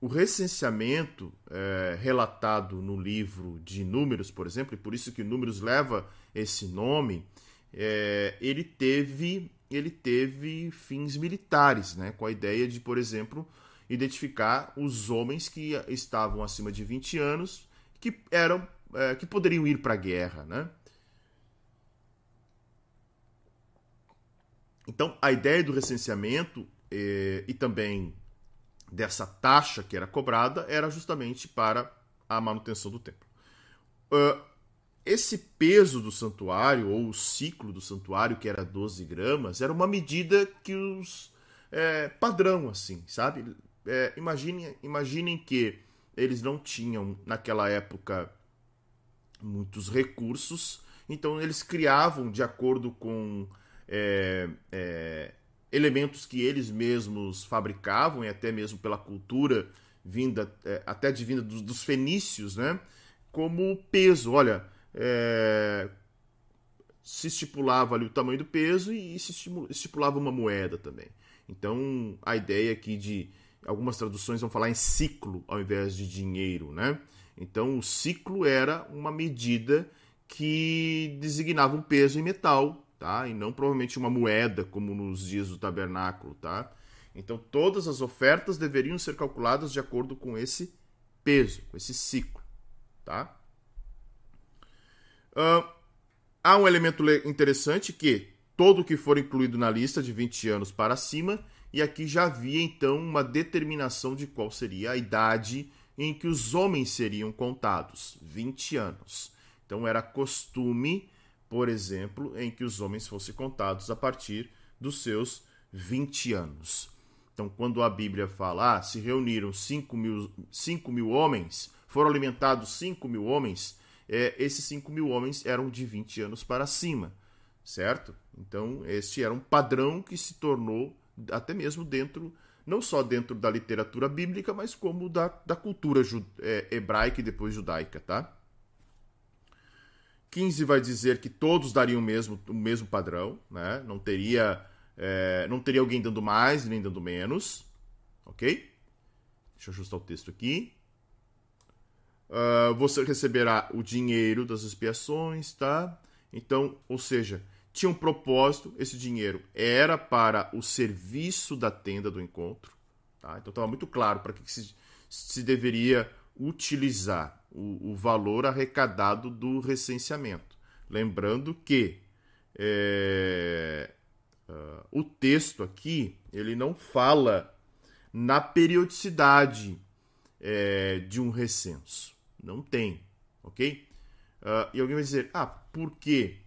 O recenseamento é, relatado no livro de Números, por exemplo, e por isso que Números leva esse nome, é, ele teve ele teve fins militares, né? com a ideia de, por exemplo, identificar os homens que estavam acima de 20 anos que eram é, que poderiam ir para a guerra. Né? Então, a ideia do recenseamento é, e também dessa taxa que era cobrada era justamente para a manutenção do templo. Uh, esse peso do santuário, ou o ciclo do santuário, que era 12 gramas, era uma medida que os. É, padrão, assim, sabe? É, imaginem, imaginem que eles não tinham, naquela época, muitos recursos, então eles criavam de acordo com é, é, elementos que eles mesmos fabricavam e até mesmo pela cultura vinda é, até de vinda dos, dos, fenícios, né? Como peso, olha, é, se estipulava ali o tamanho do peso e se estipulava uma moeda também. Então a ideia aqui de algumas traduções vão falar em ciclo ao invés de dinheiro, né? Então, o ciclo era uma medida que designava um peso em metal, tá? E não provavelmente uma moeda, como nos dias do tabernáculo, tá? Então, todas as ofertas deveriam ser calculadas de acordo com esse peso, com esse ciclo, tá? Uh, há um elemento interessante que todo que for incluído na lista de 20 anos para cima, e aqui já havia então uma determinação de qual seria a idade em que os homens seriam contados, 20 anos. Então era costume, por exemplo, em que os homens fossem contados a partir dos seus 20 anos. Então, quando a Bíblia fala, ah, se reuniram 5 mil, 5 mil homens, foram alimentados 5 mil homens, é, esses 5 mil homens eram de 20 anos para cima, certo? Então, este era um padrão que se tornou até mesmo dentro, não só dentro da literatura bíblica, mas como da, da cultura é, hebraica e depois judaica, tá? 15 vai dizer que todos dariam o mesmo, o mesmo padrão, né? Não teria, é, não teria alguém dando mais nem dando menos, ok? Deixa eu ajustar o texto aqui. Uh, você receberá o dinheiro das expiações, tá? Então, ou seja, tinha um propósito, esse dinheiro era para o serviço da tenda do encontro, tá? Então estava muito claro para que, se, se deveria utilizar o, o valor arrecadado do recenseamento. Lembrando que é, uh, o texto aqui ele não fala na periodicidade é, de um recenso. Não tem, ok? Uh, e alguém vai dizer, ah, por quê?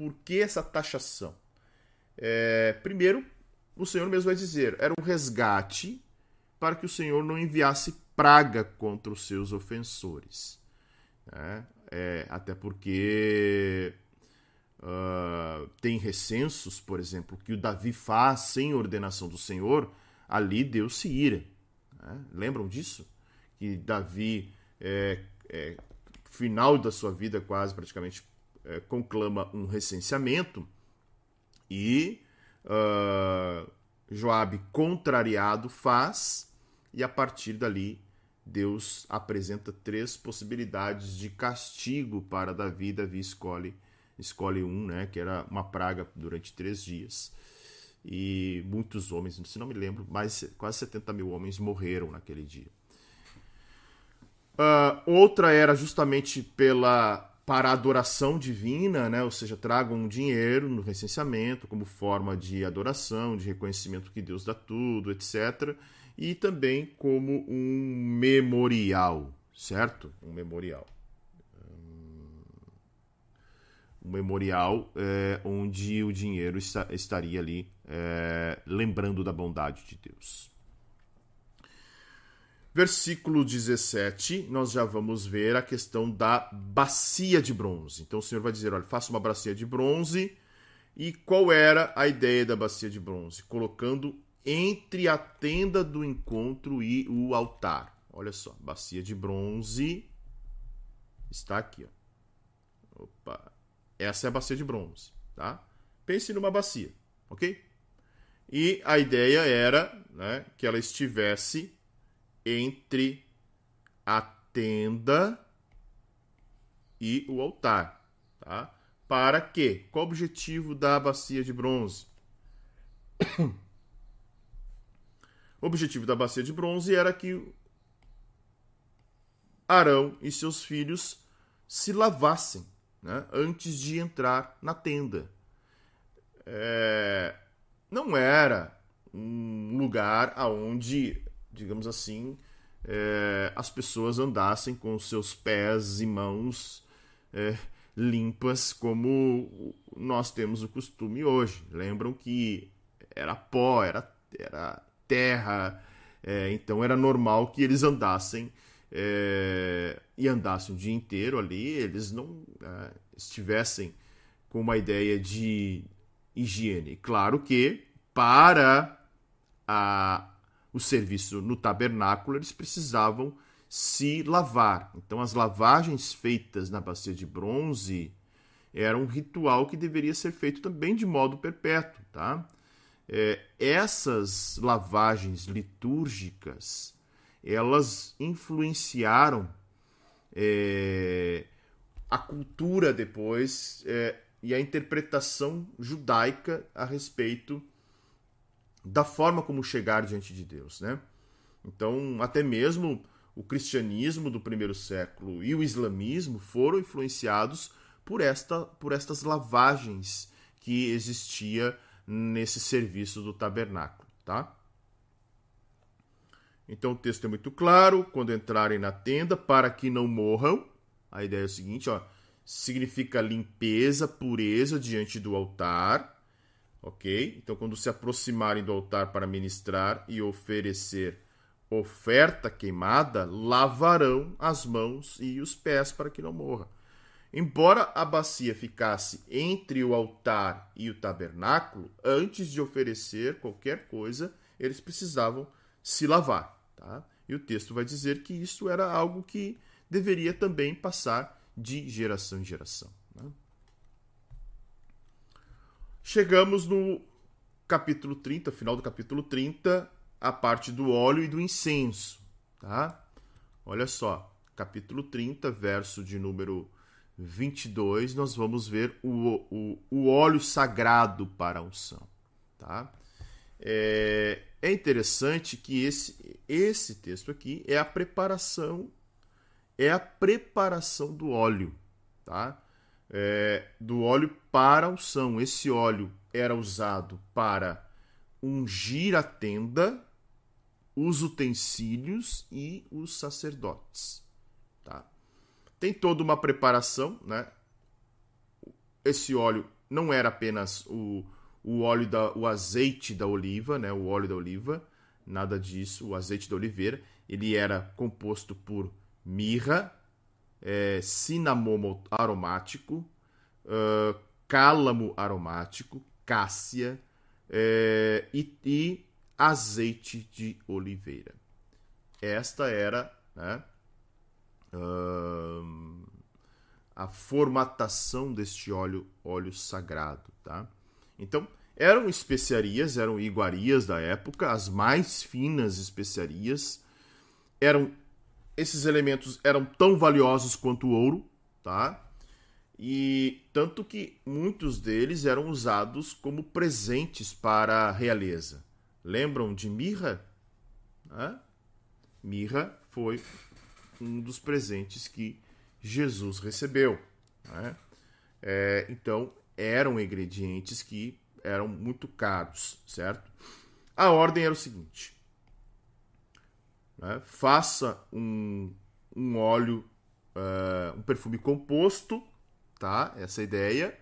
Por que essa taxação? É, primeiro, o Senhor mesmo vai dizer, era um resgate para que o Senhor não enviasse praga contra os seus ofensores. Né? É, até porque uh, tem recensos, por exemplo, que o Davi faz sem ordenação do Senhor, ali Deus se ira. Né? Lembram disso? Que Davi, é, é, final da sua vida, quase praticamente, é, conclama um recenseamento e uh, Joabe, contrariado, faz, e a partir dali Deus apresenta três possibilidades de castigo para Davi. Davi escolhe, escolhe um, né, que era uma praga durante três dias. E muitos homens, se não me lembro, mais quase 70 mil homens morreram naquele dia. Uh, outra era justamente pela para a adoração divina, né? ou seja, tragam dinheiro no recenseamento como forma de adoração, de reconhecimento que Deus dá tudo, etc e também como um memorial, certo? Um memorial. Um memorial é, onde o dinheiro está, estaria ali é, lembrando da bondade de Deus. Versículo 17, nós já vamos ver a questão da bacia de bronze. Então o Senhor vai dizer: olha, faça uma bacia de bronze. E qual era a ideia da bacia de bronze? Colocando entre a tenda do encontro e o altar. Olha só, bacia de bronze está aqui. Ó. Opa. Essa é a bacia de bronze, tá? Pense numa bacia, ok? E a ideia era né, que ela estivesse entre a tenda e o altar, tá? Para quê? Qual o objetivo da bacia de bronze? O objetivo da bacia de bronze era que Arão e seus filhos se lavassem né, antes de entrar na tenda. É, não era um lugar aonde, digamos assim, é, as pessoas andassem com seus pés e mãos é, limpas como nós temos o costume hoje. Lembram que era pó, era, era terra. É, então era normal que eles andassem e andassem o dia inteiro ali, eles não estivessem com uma ideia de higiene. Claro que para a, o serviço no tabernáculo eles precisavam se lavar. Então as lavagens feitas na bacia de bronze era um ritual que deveria ser feito também de modo perpétuo, tá? é, essas lavagens litúrgicas elas influenciaram é, a cultura depois é, e a interpretação judaica a respeito da forma como chegar diante de Deus, né? Então, até mesmo o cristianismo do primeiro século e o islamismo foram influenciados por, esta, por estas lavagens que existia nesse serviço do tabernáculo, tá? Então o texto é muito claro, quando entrarem na tenda, para que não morram. A ideia é o seguinte, ó, significa limpeza, pureza diante do altar, ok? Então, quando se aproximarem do altar para ministrar e oferecer oferta queimada, lavarão as mãos e os pés para que não morra. Embora a bacia ficasse entre o altar e o tabernáculo, antes de oferecer qualquer coisa, eles precisavam se lavar. Tá? E o texto vai dizer que isso era algo que deveria também passar de geração em geração. Né? Chegamos no capítulo 30, final do capítulo 30, a parte do óleo e do incenso. Tá? Olha só, capítulo 30, verso de número 22, nós vamos ver o, o, o óleo sagrado para a unção. Tá? É, é interessante que esse, esse texto aqui é a preparação é a preparação do óleo, tá? É, do óleo para unção. Esse óleo era usado para ungir a tenda, os utensílios e os sacerdotes, tá? Tem toda uma preparação, né? Esse óleo não era apenas o, o óleo da o azeite da oliva, né? O óleo da oliva, nada disso. O azeite da oliveira, ele era composto por mirra, é, cinamomo aromático, uh, cálamo aromático, cássia é, e, e, azeite de oliveira. Esta era né, uh, a formatação deste óleo, óleo sagrado. Tá? Então, eram especiarias, eram iguarias da época, as mais finas especiarias, eram esses elementos eram tão valiosos quanto o ouro, tá? E tanto que muitos deles eram usados como presentes para a realeza. Lembram de mirra? Mirra foi um dos presentes que Jesus recebeu. Né? É, então, eram ingredientes que eram muito caros, certo? A ordem era o seguinte: né? Faça um, um óleo, uh, um perfume composto, tá? Essa é a ideia.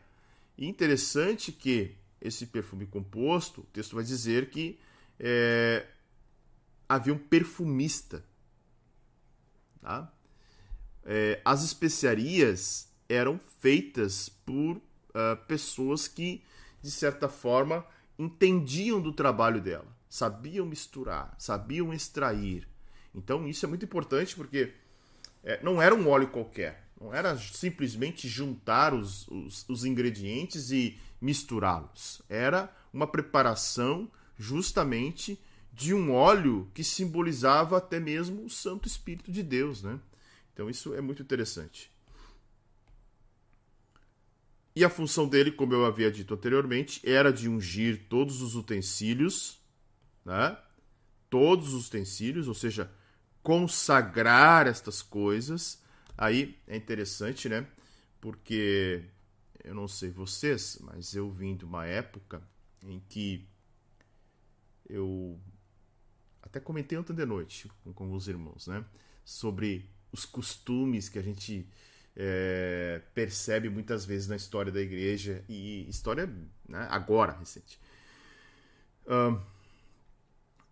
E interessante que esse perfume composto, o texto vai dizer que é, havia um perfumista. Tá? É, as especiarias eram feitas por uh, pessoas que, de certa forma, entendiam do trabalho dela, sabiam misturar, sabiam extrair, então isso é muito importante porque é, não era um óleo qualquer. Não era simplesmente juntar os, os, os ingredientes e misturá-los. Era uma preparação justamente de um óleo que simbolizava até mesmo o Santo Espírito de Deus. Né? Então isso é muito interessante. E a função dele, como eu havia dito anteriormente, era de ungir todos os utensílios, né? todos os utensílios, ou seja, consagrar estas coisas. Aí é interessante, né? Porque eu não sei vocês, mas eu vim de uma época em que eu até comentei ontem de noite com, com os irmãos, né? Sobre os costumes que a gente é, percebe muitas vezes na história da igreja e história né, agora recente.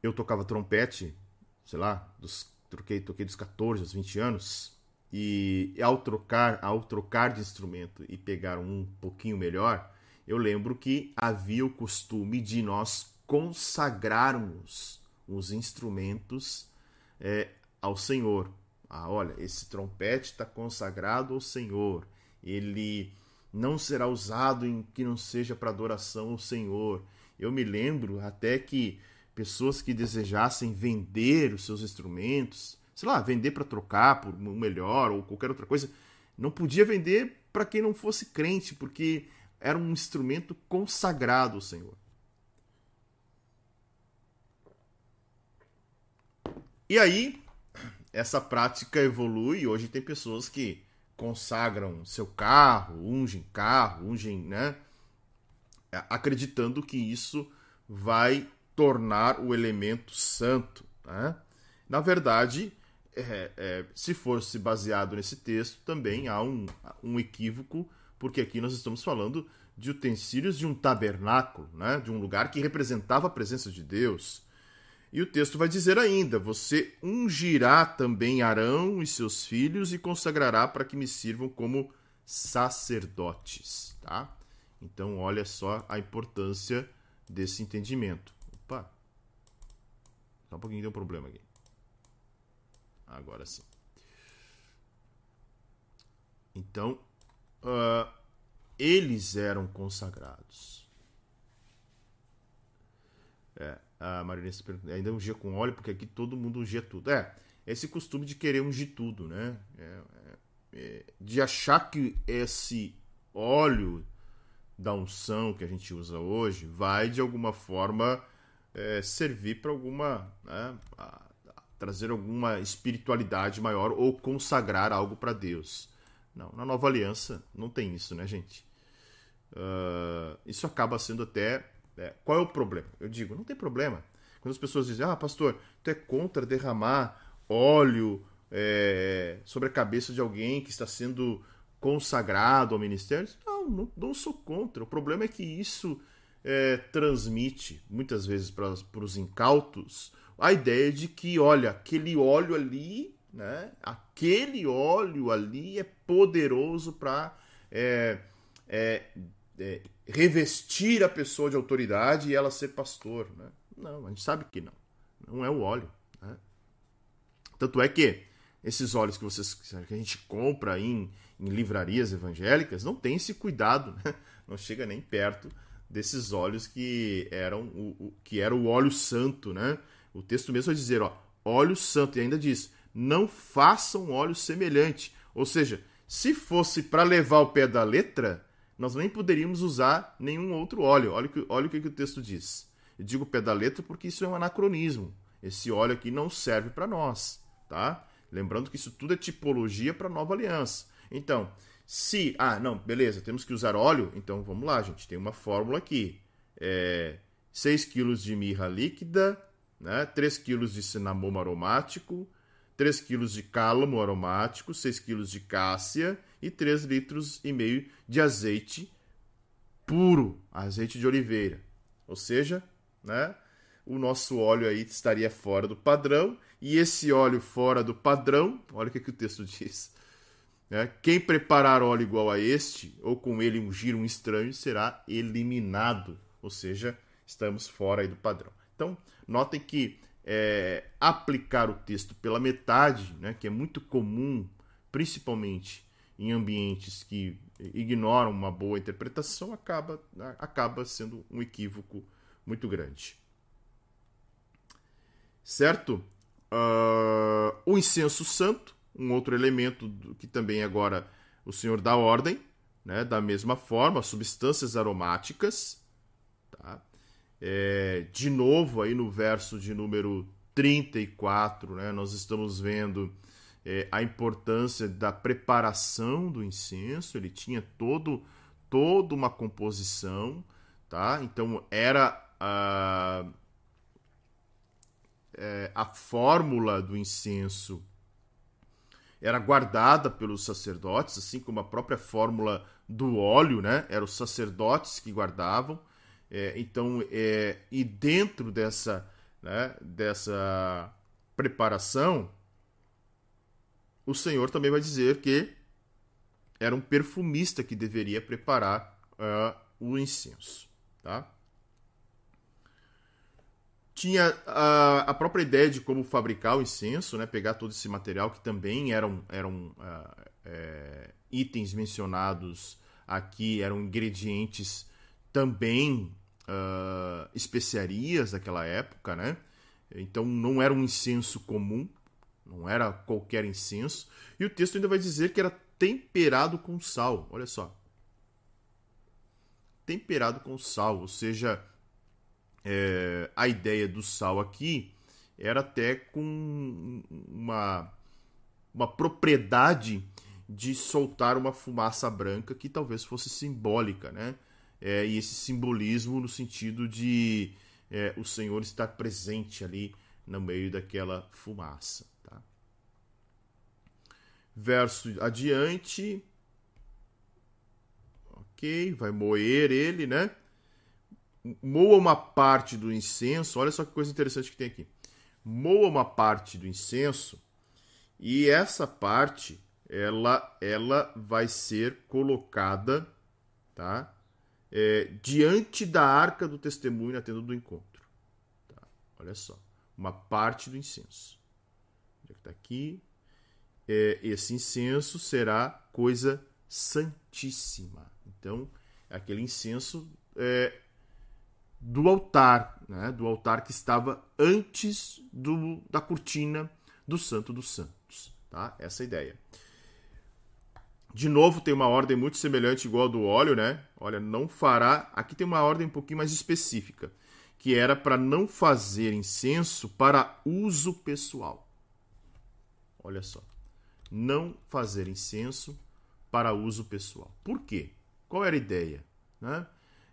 Eu tocava trompete, sei lá, dos troquei, toquei dos 14 aos 20 anos, e ao trocar, ao trocar de instrumento e pegar um pouquinho melhor, eu lembro que havia o costume de nós consagrarmos os instrumentos é, ao Senhor. Ah, olha, esse trompete está consagrado ao Senhor. Ele não será usado em que não seja para adoração ao Senhor. Eu me lembro até que pessoas que desejassem vender os seus instrumentos, sei lá, vender para trocar por um melhor ou qualquer outra coisa, não podia vender para quem não fosse crente, porque era um instrumento consagrado ao Senhor. E aí, essa prática evolui e hoje tem pessoas que consagram seu carro, ungem carro, ungem, né? Acreditando que isso vai tornar o elemento santo. Né? Na verdade, é, é, se fosse baseado nesse texto, também há um, um equívoco, porque aqui nós estamos falando de utensílios de um tabernáculo, né? de um lugar que representava a presença de Deus. E o texto vai dizer ainda: Você ungirá também Arão e seus filhos e consagrará para que me sirvam como sacerdotes. Tá? Então, olha só a importância desse entendimento. Só um pouquinho deu um problema aqui. Agora sim. Então, uh, eles eram consagrados. É, a Marinense ainda ungia com óleo, porque aqui todo mundo ungia tudo. É, esse costume de querer ungir tudo, né? É, é, é, de achar que esse óleo da unção que a gente usa hoje vai de alguma forma é, servir para alguma. Né, a, a trazer alguma espiritualidade maior ou consagrar algo para Deus. Não, na nova aliança não tem isso, né, gente? Uh, isso acaba sendo até. É, qual é o problema? Eu digo, não tem problema. Quando as pessoas dizem, ah, pastor, tu é contra derramar óleo é, sobre a cabeça de alguém que está sendo consagrado ao ministério? Não, não, não sou contra. O problema é que isso é, transmite, muitas vezes para os incautos, a ideia de que, olha, aquele óleo ali, né, aquele óleo ali é poderoso para. É, é, é, revestir a pessoa de autoridade e ela ser pastor. Né? Não, a gente sabe que não. Não é o óleo. Né? Tanto é que esses óleos que, vocês, que a gente compra em, em livrarias evangélicas não tem esse cuidado, né? não chega nem perto desses óleos que eram o, o, que era o óleo santo, né? O texto mesmo vai dizer, ó, óleo santo e ainda diz: "Não façam óleo semelhante". Ou seja, se fosse para levar o pé da letra, nós nem poderíamos usar nenhum outro óleo. Olha, que, olha o que, que o texto diz. Eu digo pé da letra porque isso é um anacronismo. Esse óleo aqui não serve para nós, tá? Lembrando que isso tudo é tipologia para nova aliança. Então, se. Ah, não, beleza, temos que usar óleo, então vamos lá, gente. Tem uma fórmula aqui. É 6 kg de mirra líquida, né? 3 kg de cinamomo aromático, 3 kg de cálamo aromático, 6 kg de cássia e 3 litros e meio de azeite puro, azeite de oliveira. Ou seja, né, o nosso óleo aí estaria fora do padrão e esse óleo fora do padrão, olha o que, que o texto diz. Né, quem preparar óleo igual a este, ou com ele ungir um estranho, será eliminado. Ou seja, estamos fora do padrão. Então, notem que é, aplicar o texto pela metade, né, que é muito comum, principalmente em ambientes que ignoram uma boa interpretação, acaba, acaba sendo um equívoco muito grande. Certo? Uh, o incenso santo, um outro elemento que também agora o Senhor dá ordem, né? da mesma forma, substâncias aromáticas, tá? É, de novo, aí no verso de número 34, né, nós estamos vendo é, a importância da preparação do incenso, ele tinha todo, toda uma composição, tá? Então era a, é, a fórmula do incenso era guardada pelos sacerdotes, assim como a própria fórmula do óleo, né? Eram os sacerdotes que guardavam. É, então, é, e dentro dessa, né, dessa preparação, o Senhor também vai dizer que era um perfumista que deveria preparar uh, o incenso. Tá? Tinha a, a, própria ideia de como fabricar o incenso, né? pegar todo esse material que também eram, eram uh, é, itens mencionados aqui, eram ingredientes também uh, especiarias daquela época, né? Então não era um incenso comum, não era qualquer incenso. E o texto ainda vai dizer que era temperado com sal. Olha só. Temperado com sal, ou seja, é, a ideia do sal aqui era até com uma, uma propriedade de soltar uma fumaça branca que talvez fosse simbólica, né? É, e esse simbolismo no sentido de é, o Senhor estar presente ali no meio daquela fumaça. Tá? Verso adiante. Ok, vai moer ele, né? Moa uma parte do incenso. Olha só que coisa interessante que tem aqui. Moa uma parte do incenso e essa parte ela, ela vai ser colocada, tá? É, diante da arca do testemunho na tenda do encontro. Tá? Olha só, uma parte do incenso. Já que está aqui, é, esse incenso será coisa santíssima. Então, é aquele incenso é, do altar, né? do altar que estava antes do, da cortina do Santo dos Santos. Tá? Essa é ideia. De novo, tem uma ordem muito semelhante, igual a do óleo, né? Olha, não fará. Aqui tem uma ordem um pouquinho mais específica, que era para não fazer incenso para uso pessoal. Olha só. Não fazer incenso para uso pessoal. Por quê? Qual era a ideia? Né?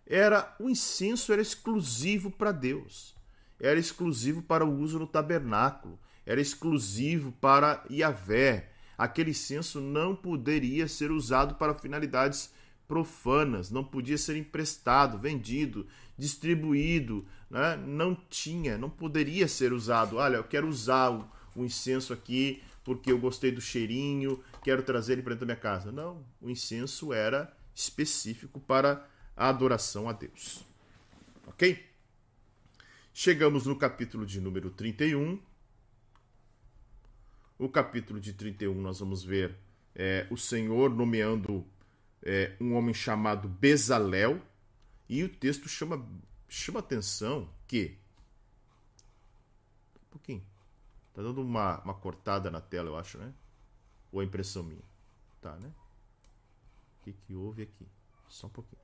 Era o incenso era exclusivo para Deus. Era exclusivo para o uso no tabernáculo. Era exclusivo para Yahvé aquele incenso não poderia ser usado para finalidades profanas, não podia ser emprestado, vendido, distribuído, né? não tinha, não poderia ser usado. Olha, eu quero usar o, o incenso aqui porque eu gostei do cheirinho, quero trazer ele para dentro da minha casa. Não, o incenso era específico para a adoração a Deus. Ok? Chegamos no capítulo de número 31, o capítulo de 31, nós vamos ver é, o Senhor nomeando é, um homem chamado Bezalel, e o texto chama, chama atenção que. Um pouquinho. Tá dando uma, uma cortada na tela, eu acho, né? Ou é impressão minha? Tá, né? O que, que houve aqui? Só um pouquinho.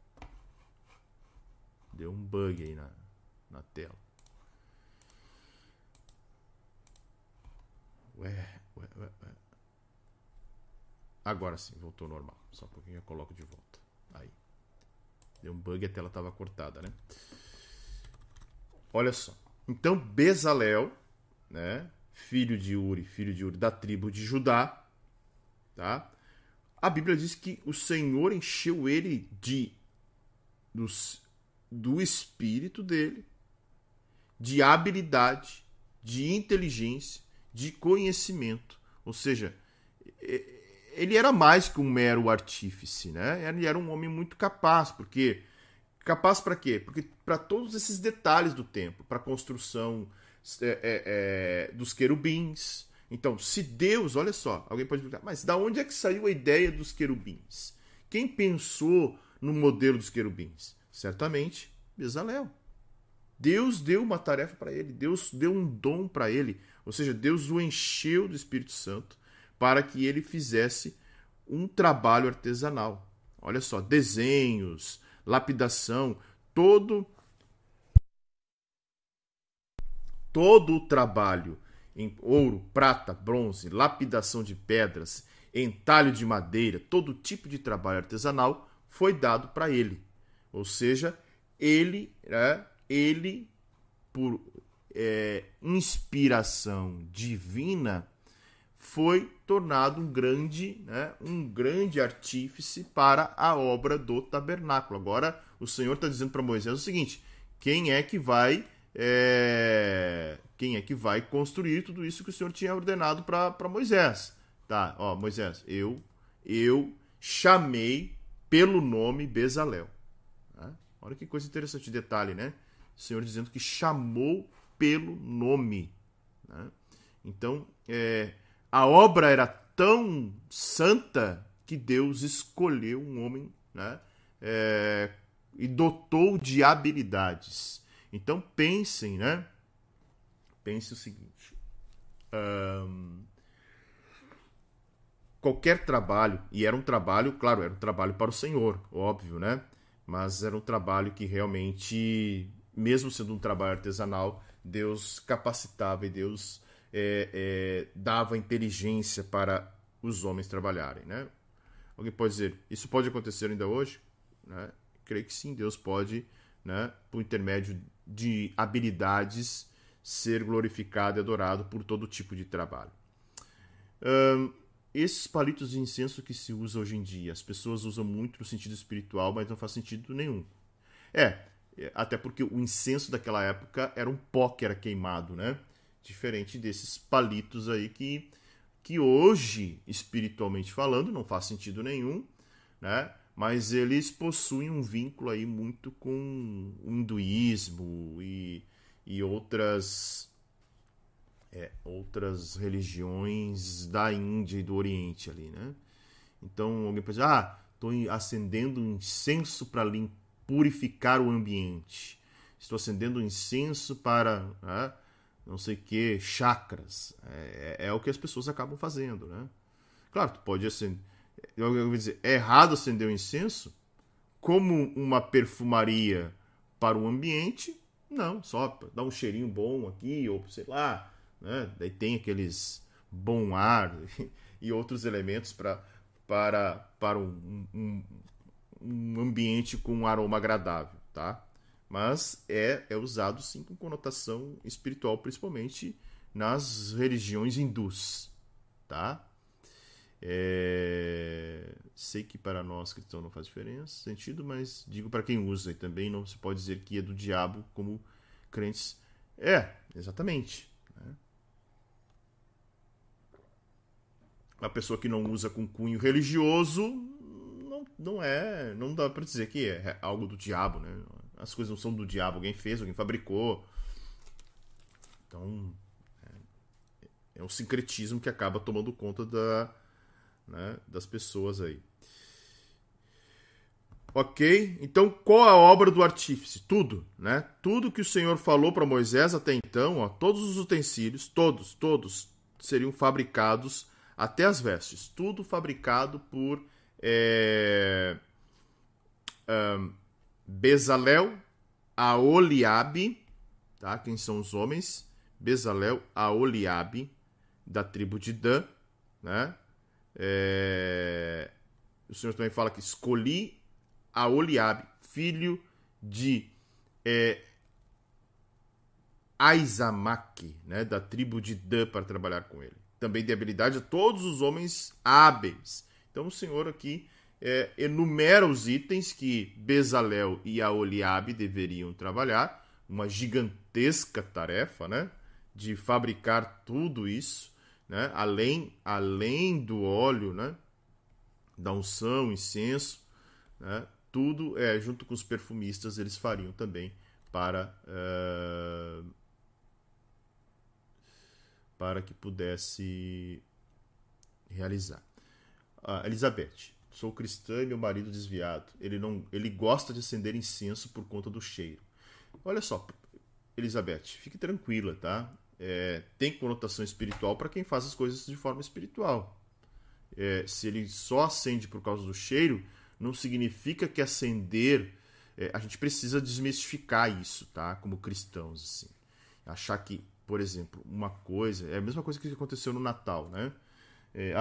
Deu um bug aí na, na tela. Ué, Agora sim, voltou normal. Só um pouquinho eu coloco de volta. Aí. Deu um bug e a tela estava cortada, né? Olha só. Então, Bezalel, né? Filho de Uri, filho de Uri da tribo de Judá, tá? A Bíblia diz que o Senhor encheu ele de dos, do espírito dele, de habilidade, de inteligência, de conhecimento ou seja, ele era mais que um mero artífice, né? Ele era um homem muito capaz, porque capaz para quê? Porque para todos esses detalhes do templo, para a construção é, é, é, dos querubins. Então, se Deus, olha só, alguém pode perguntar, mas da onde é que saiu a ideia dos querubins? Quem pensou no modelo dos querubins? Certamente Bezalel. Deus deu uma tarefa para ele, Deus deu um dom para ele. Ou seja, Deus o encheu do Espírito Santo para que ele fizesse um trabalho artesanal. Olha só, desenhos, lapidação, todo todo o trabalho em ouro, prata, bronze, lapidação de pedras, entalho de madeira, todo tipo de trabalho artesanal foi dado para ele. Ou seja, ele, é, ele por é, inspiração divina, foi tornado um grande, né, um grande artífice para a obra do tabernáculo. Agora, o Senhor está dizendo para Moisés o seguinte: quem é que vai é, quem é que vai construir tudo isso que o Senhor tinha ordenado para Moisés? Tá, ó, Moisés, eu eu chamei pelo nome Bezalel. Olha que coisa interessante, detalhe, né? O Senhor dizendo que chamou pelo nome. Né? Então, é, a obra era tão santa que Deus escolheu um homem né? É, e dotou de habilidades. Então, pensem, né? Pense o seguinte. Um, qualquer trabalho, e era um trabalho, claro, era um trabalho para o Senhor, óbvio, né? Mas era um trabalho que realmente, mesmo sendo um trabalho artesanal, Deus capacitava e Deus é, é, dava inteligência para os homens trabalharem. Né? Alguém pode dizer, isso pode acontecer ainda hoje? Né? Creio que sim, Deus pode, né, por intermédio de habilidades, ser glorificado e adorado por todo tipo de trabalho. Esses palitos de incenso que se usa hoje em dia. As pessoas usam muito no sentido espiritual, mas não faz sentido nenhum. É, é, até porque o incenso daquela época era um pó que era queimado, né? Diferente desses palitos aí que, que hoje, espiritualmente falando, não faz sentido nenhum, né? Mas eles possuem um vínculo aí muito com o hinduísmo e, e outras é, outras religiões da Índia e do Oriente ali, né? Então alguém pode dizer, ah, estou acendendo um incenso para purificar o ambiente. Estou acendendo um incenso para né, não sei que, chakras. É, é, é, o que as pessoas acabam fazendo, né? Claro, tu pode acender. Eu vou dizer, é errado acender o um incenso como uma perfumaria para o ambiente? Não, só dar um cheirinho bom aqui, ou sei lá, né? Daí tem aqueles bom ar e outros elementos pra, para, para um, um, um ambiente com um aroma agradável, tá? Mas é, é usado sim com conotação espiritual, principalmente nas religiões hindus, tá? É... Sei que para nós cristãos não faz diferença, sentido, mas digo para quem usa e também não se pode dizer que é do diabo como crentes. É, exatamente. A pessoa que não usa com cunho religioso não, não é. Não dá para dizer que é algo do diabo, né? As coisas não são do diabo, alguém fez, alguém fabricou. Então. É, é um sincretismo que acaba tomando conta da, né, das pessoas aí. Ok? Então, qual a obra do artífice? Tudo, né? Tudo que o Senhor falou para Moisés até então, ó, todos os utensílios, todos, todos seriam fabricados até as vestes, tudo fabricado por é, um, Bezalel, Aoliabe, tá? Quem são os homens? Bezalel, Aoliabe, da tribo de Dan, né? É, o Senhor também fala que escolhi Aoliabe, filho de é, né? Da tribo de Dan, para trabalhar com ele também de habilidade a todos os homens hábeis. Então o Senhor aqui é, enumera os itens que Bezalel e Aoliabe deveriam trabalhar, uma gigantesca tarefa, né, de fabricar tudo isso, né, além além do óleo, né, da unção, incenso, né, tudo é junto com os perfumistas eles fariam também para uh, para que pudesse realizar. Ah, Elizabeth, sou cristã e meu marido desviado. Ele não, ele gosta de acender incenso por conta do cheiro. Olha só, Elizabeth, fique tranquila, tá? É, tem conotação espiritual para quem faz as coisas de forma espiritual. É, se ele só acende por causa do cheiro, não significa que acender. É, a gente precisa desmistificar isso, tá? Como cristãos, assim. Achar que por exemplo, uma coisa, é a mesma coisa que aconteceu no Natal, né? É,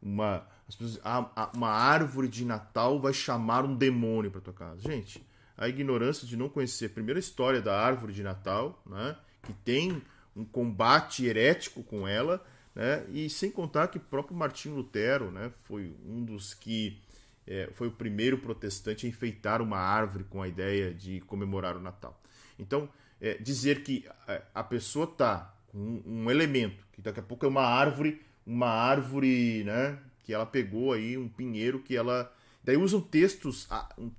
uma, pessoas, ah, uma árvore de Natal vai chamar um demônio para tua casa. Gente, a ignorância de não conhecer a primeira história da árvore de Natal, né? Que tem um combate herético com ela, né? E sem contar que próprio Martinho Lutero, né? Foi um dos que é, foi o primeiro protestante a enfeitar uma árvore com a ideia de comemorar o Natal. Então, é, dizer que a pessoa tá com um elemento, que daqui a pouco é uma árvore, uma árvore, né, que ela pegou aí, um pinheiro que ela daí usam textos,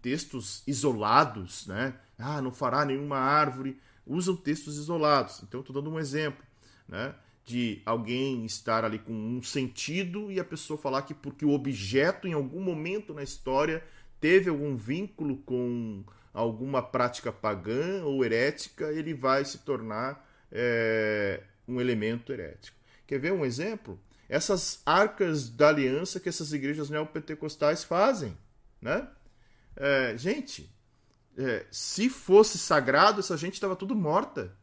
textos isolados, né? Ah, não fará nenhuma árvore, usam textos isolados. Então estou dando um exemplo, né? De alguém estar ali com um sentido e a pessoa falar que porque o objeto em algum momento na história teve algum vínculo com alguma prática pagã ou herética, ele vai se tornar é, um elemento herético. Quer ver um exemplo? Essas arcas da aliança que essas igrejas neopentecostais fazem. Né? É, gente, é, se fosse sagrado, essa gente estava tudo morta.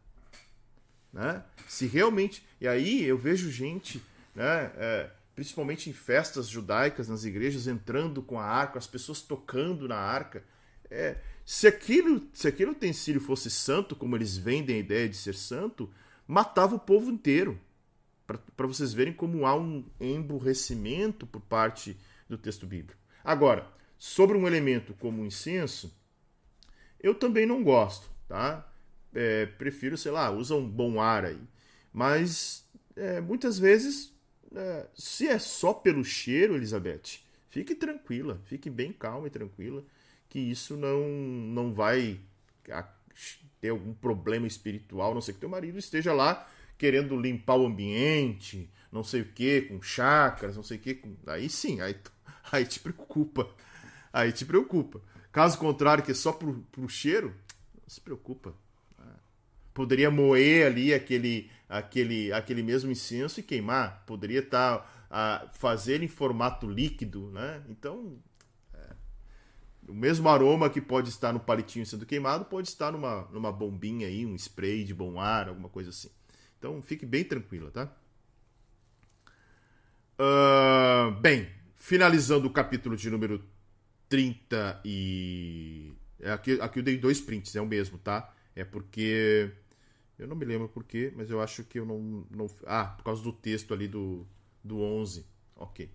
Né? Se realmente. E aí eu vejo gente, né, é, principalmente em festas judaicas, nas igrejas, entrando com a arca, as pessoas tocando na arca. É, se aquilo, se aquele utensílio fosse santo, como eles vendem a ideia de ser santo, matava o povo inteiro. para vocês verem como há um emburrecimento por parte do texto bíblico. Agora, sobre um elemento como o incenso, eu também não gosto, tá? É, prefiro, sei lá, usa um bom ar aí. Mas é, muitas vezes, é, se é só pelo cheiro, Elizabeth, fique tranquila, fique bem calma e tranquila, que isso não, não vai ter algum problema espiritual, não sei que teu marido esteja lá querendo limpar o ambiente, não sei o que, com chakras, não sei o que. Com... Aí sim, aí, aí te preocupa. Aí te preocupa. Caso contrário, que é só pro, pro cheiro, não se preocupa. Poderia moer ali aquele, aquele, aquele mesmo incenso e queimar. Poderia estar tá, a fazer em formato líquido, né? Então, o mesmo aroma que pode estar no palitinho sendo queimado pode estar numa, numa bombinha aí, um spray de bom ar, alguma coisa assim. Então fique bem tranquila, tá? Uh, bem, finalizando o capítulo de número 30 e. É, aqui, aqui eu dei dois prints, é o mesmo, tá? É porque. Eu não me lembro porquê, mas eu acho que eu não, não. Ah, por causa do texto ali do, do 11. Ok.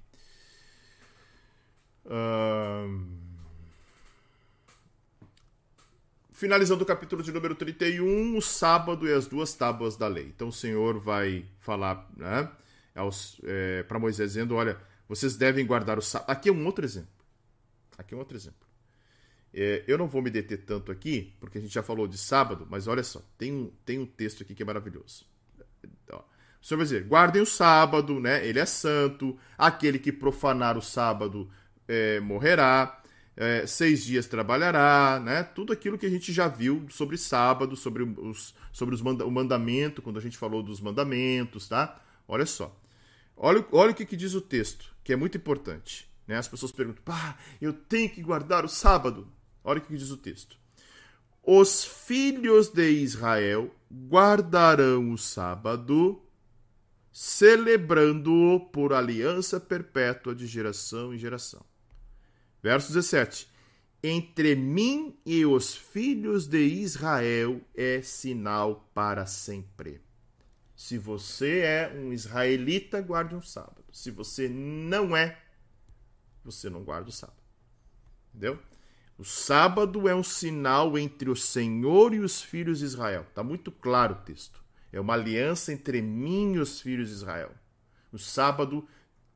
Uh... Finalizando o capítulo de número 31, o sábado e as duas tábuas da lei. Então o Senhor vai falar né, é, para Moisés dizendo: Olha, vocês devem guardar o sábado. Aqui é um outro exemplo. Aqui é um outro exemplo. É, eu não vou me deter tanto aqui, porque a gente já falou de sábado, mas olha só, tem um, tem um texto aqui que é maravilhoso. O Senhor vai dizer: guardem o sábado, né? Ele é santo. Aquele que profanar o sábado é, morrerá é, seis dias trabalhará, né? Tudo aquilo que a gente já viu sobre sábado, sobre, os, sobre os manda o mandamento, quando a gente falou dos mandamentos, tá? Olha só. Olha, olha o que, que diz o texto, que é muito importante. Né? As pessoas perguntam, pá, eu tenho que guardar o sábado. Olha o que, que diz o texto. Os filhos de Israel guardarão o sábado, celebrando-o por aliança perpétua de geração em geração. Verso 17: Entre mim e os filhos de Israel é sinal para sempre. Se você é um israelita, guarde um sábado. Se você não é, você não guarda o sábado. Entendeu? O sábado é um sinal entre o Senhor e os filhos de Israel. Está muito claro o texto. É uma aliança entre mim e os filhos de Israel. O sábado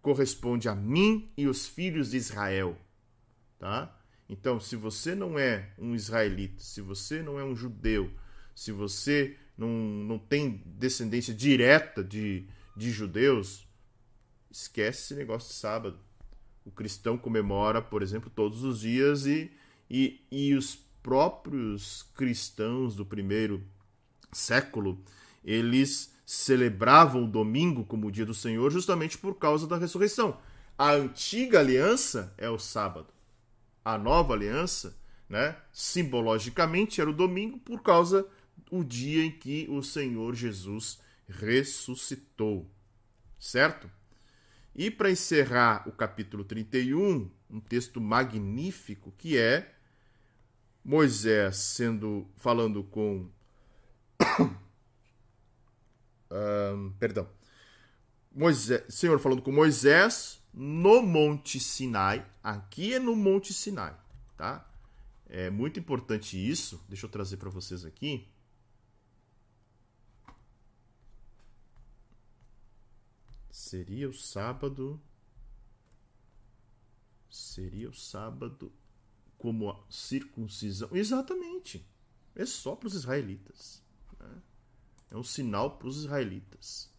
corresponde a mim e os filhos de Israel tá? Então, se você não é um israelita, se você não é um judeu, se você não, não tem descendência direta de, de judeus, esquece esse negócio de sábado. O cristão comemora, por exemplo, todos os dias e, e, e os próprios cristãos do primeiro século, eles celebravam o domingo como o dia do Senhor justamente por causa da ressurreição. A antiga aliança é o sábado a nova aliança, né, simbologicamente era o domingo por causa do dia em que o Senhor Jesus ressuscitou. Certo? E para encerrar o capítulo 31, um texto magnífico que é Moisés sendo falando com um, perdão. Moisés, Senhor falando com Moisés no Monte Sinai. Aqui é no Monte Sinai, tá? É muito importante isso. Deixa eu trazer para vocês aqui. Seria o sábado. Seria o sábado como a circuncisão. Exatamente. É só para os israelitas. Né? É um sinal para os israelitas.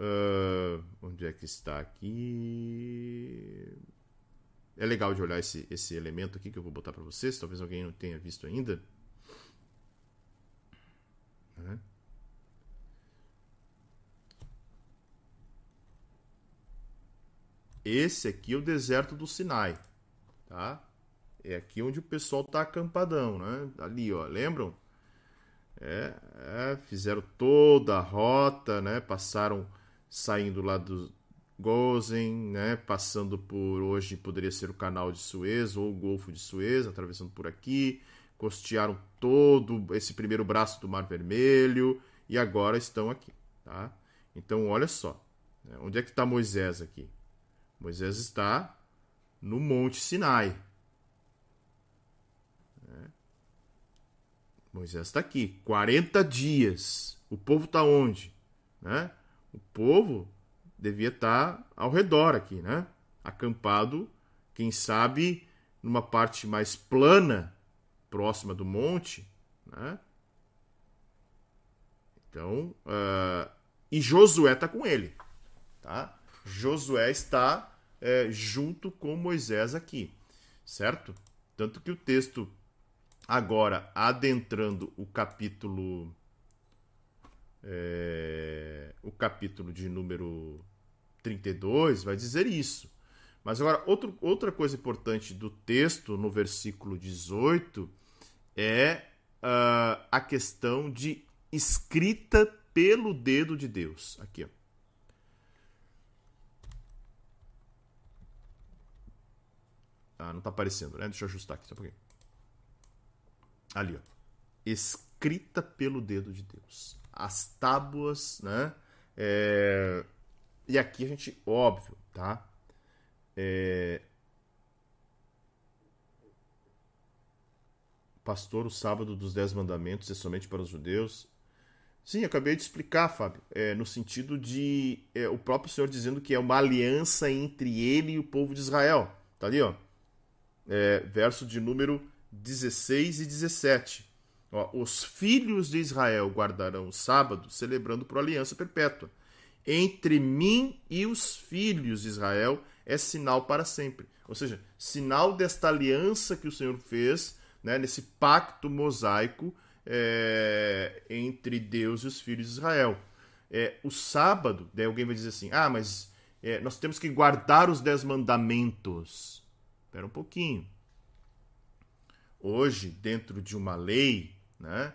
Uh, onde é que está aqui? É legal de olhar esse, esse elemento aqui que eu vou botar para vocês. Talvez alguém não tenha visto ainda. Uhum. Esse aqui é o deserto do Sinai, tá? É aqui onde o pessoal tá acampadão, né? Ali, ó, lembram? É, é, fizeram toda a rota, né? Passaram saindo lá do Gozen, né, passando por hoje poderia ser o canal de Suez ou o Golfo de Suez, atravessando por aqui, costearam todo esse primeiro braço do Mar Vermelho e agora estão aqui, tá? Então, olha só. Né? Onde é que está Moisés aqui? Moisés está no Monte Sinai. Né? Moisés está aqui. 40 dias. O povo está onde? Né? O povo devia estar ao redor aqui, né? Acampado, quem sabe, numa parte mais plana, próxima do monte, né? Então, uh, e Josué está com ele, tá? Josué está é, junto com Moisés aqui, certo? Tanto que o texto agora adentrando o capítulo é, o capítulo de número 32 vai dizer isso. Mas agora, outro, outra coisa importante do texto, no versículo 18, é uh, a questão de escrita pelo dedo de Deus. Aqui, ó. Ah, não está aparecendo, né? Deixa eu ajustar aqui só um pouquinho. Ali, ó. Escrita pelo dedo de Deus. As tábuas, né? É... E aqui a gente, óbvio, tá? É... Pastor, o sábado dos Dez Mandamentos é somente para os judeus. Sim, acabei de explicar, Fábio, é, no sentido de é, o próprio Senhor dizendo que é uma aliança entre ele e o povo de Israel. Tá ali, ó é, verso de número 16 e 17. Ó, Os filhos de Israel guardarão o sábado, celebrando por aliança perpétua. Entre mim e os filhos de Israel é sinal para sempre. Ou seja, sinal desta aliança que o Senhor fez, né, nesse pacto mosaico é, entre Deus e os filhos de Israel. É, o sábado, daí alguém vai dizer assim: ah, mas é, nós temos que guardar os dez mandamentos. Espera um pouquinho. Hoje, dentro de uma lei, né,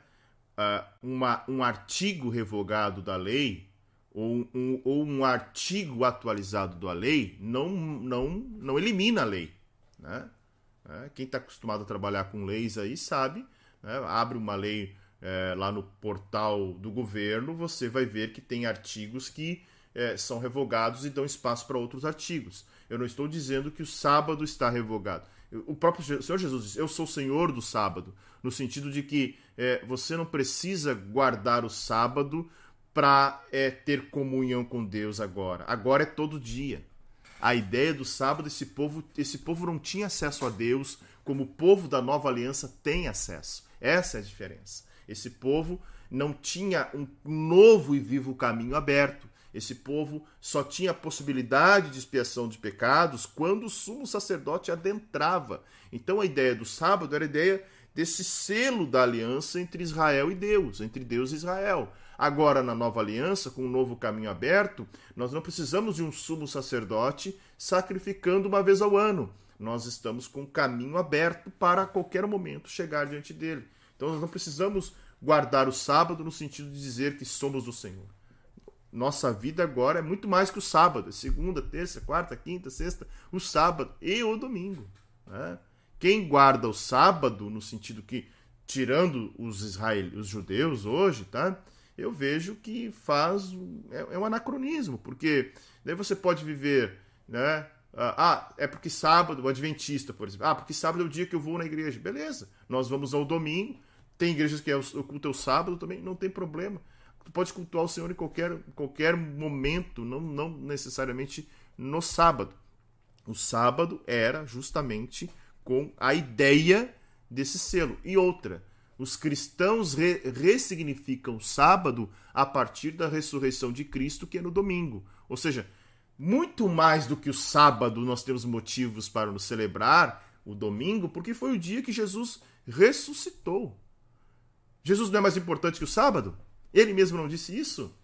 uh, uma, um artigo revogado da lei ou um, ou um artigo atualizado da lei não, não, não elimina a lei. Né? É, quem está acostumado a trabalhar com leis aí sabe, né? abre uma lei é, lá no portal do governo, você vai ver que tem artigos que é, são revogados e dão espaço para outros artigos. Eu não estou dizendo que o sábado está revogado. O próprio Senhor Jesus disse: Eu sou o Senhor do sábado, no sentido de que é, você não precisa guardar o sábado para é, ter comunhão com Deus agora. Agora é todo dia. A ideia do sábado, esse povo, esse povo não tinha acesso a Deus como o povo da nova aliança tem acesso. Essa é a diferença. Esse povo não tinha um novo e vivo caminho aberto. Esse povo só tinha possibilidade de expiação de pecados quando o sumo sacerdote adentrava. Então a ideia do sábado era a ideia desse selo da aliança entre Israel e Deus, entre Deus e Israel. Agora, na nova aliança, com um novo caminho aberto, nós não precisamos de um sumo sacerdote sacrificando uma vez ao ano. Nós estamos com um caminho aberto para a qualquer momento chegar diante dele. Então, nós não precisamos guardar o sábado no sentido de dizer que somos do Senhor nossa vida agora é muito mais que o sábado. Segunda, terça, quarta, quinta, sexta, o sábado e o domingo. Né? Quem guarda o sábado, no sentido que, tirando os israelenses, os judeus hoje, tá? Eu vejo que faz. É, é um anacronismo, porque daí você pode viver, né? Ah, é porque sábado, o adventista, por exemplo. Ah, porque sábado é o dia que eu vou na igreja. Beleza, nós vamos ao domingo. Tem igrejas que é o culto é o sábado também, não tem problema. Tu pode cultuar o Senhor em qualquer, qualquer momento, não, não necessariamente no sábado. O sábado era justamente com a ideia desse selo. E outra, os cristãos re ressignificam sábado a partir da ressurreição de Cristo, que é no domingo. Ou seja, muito mais do que o sábado nós temos motivos para nos celebrar o domingo, porque foi o dia que Jesus ressuscitou. Jesus não é mais importante que o sábado? Ele mesmo não disse isso?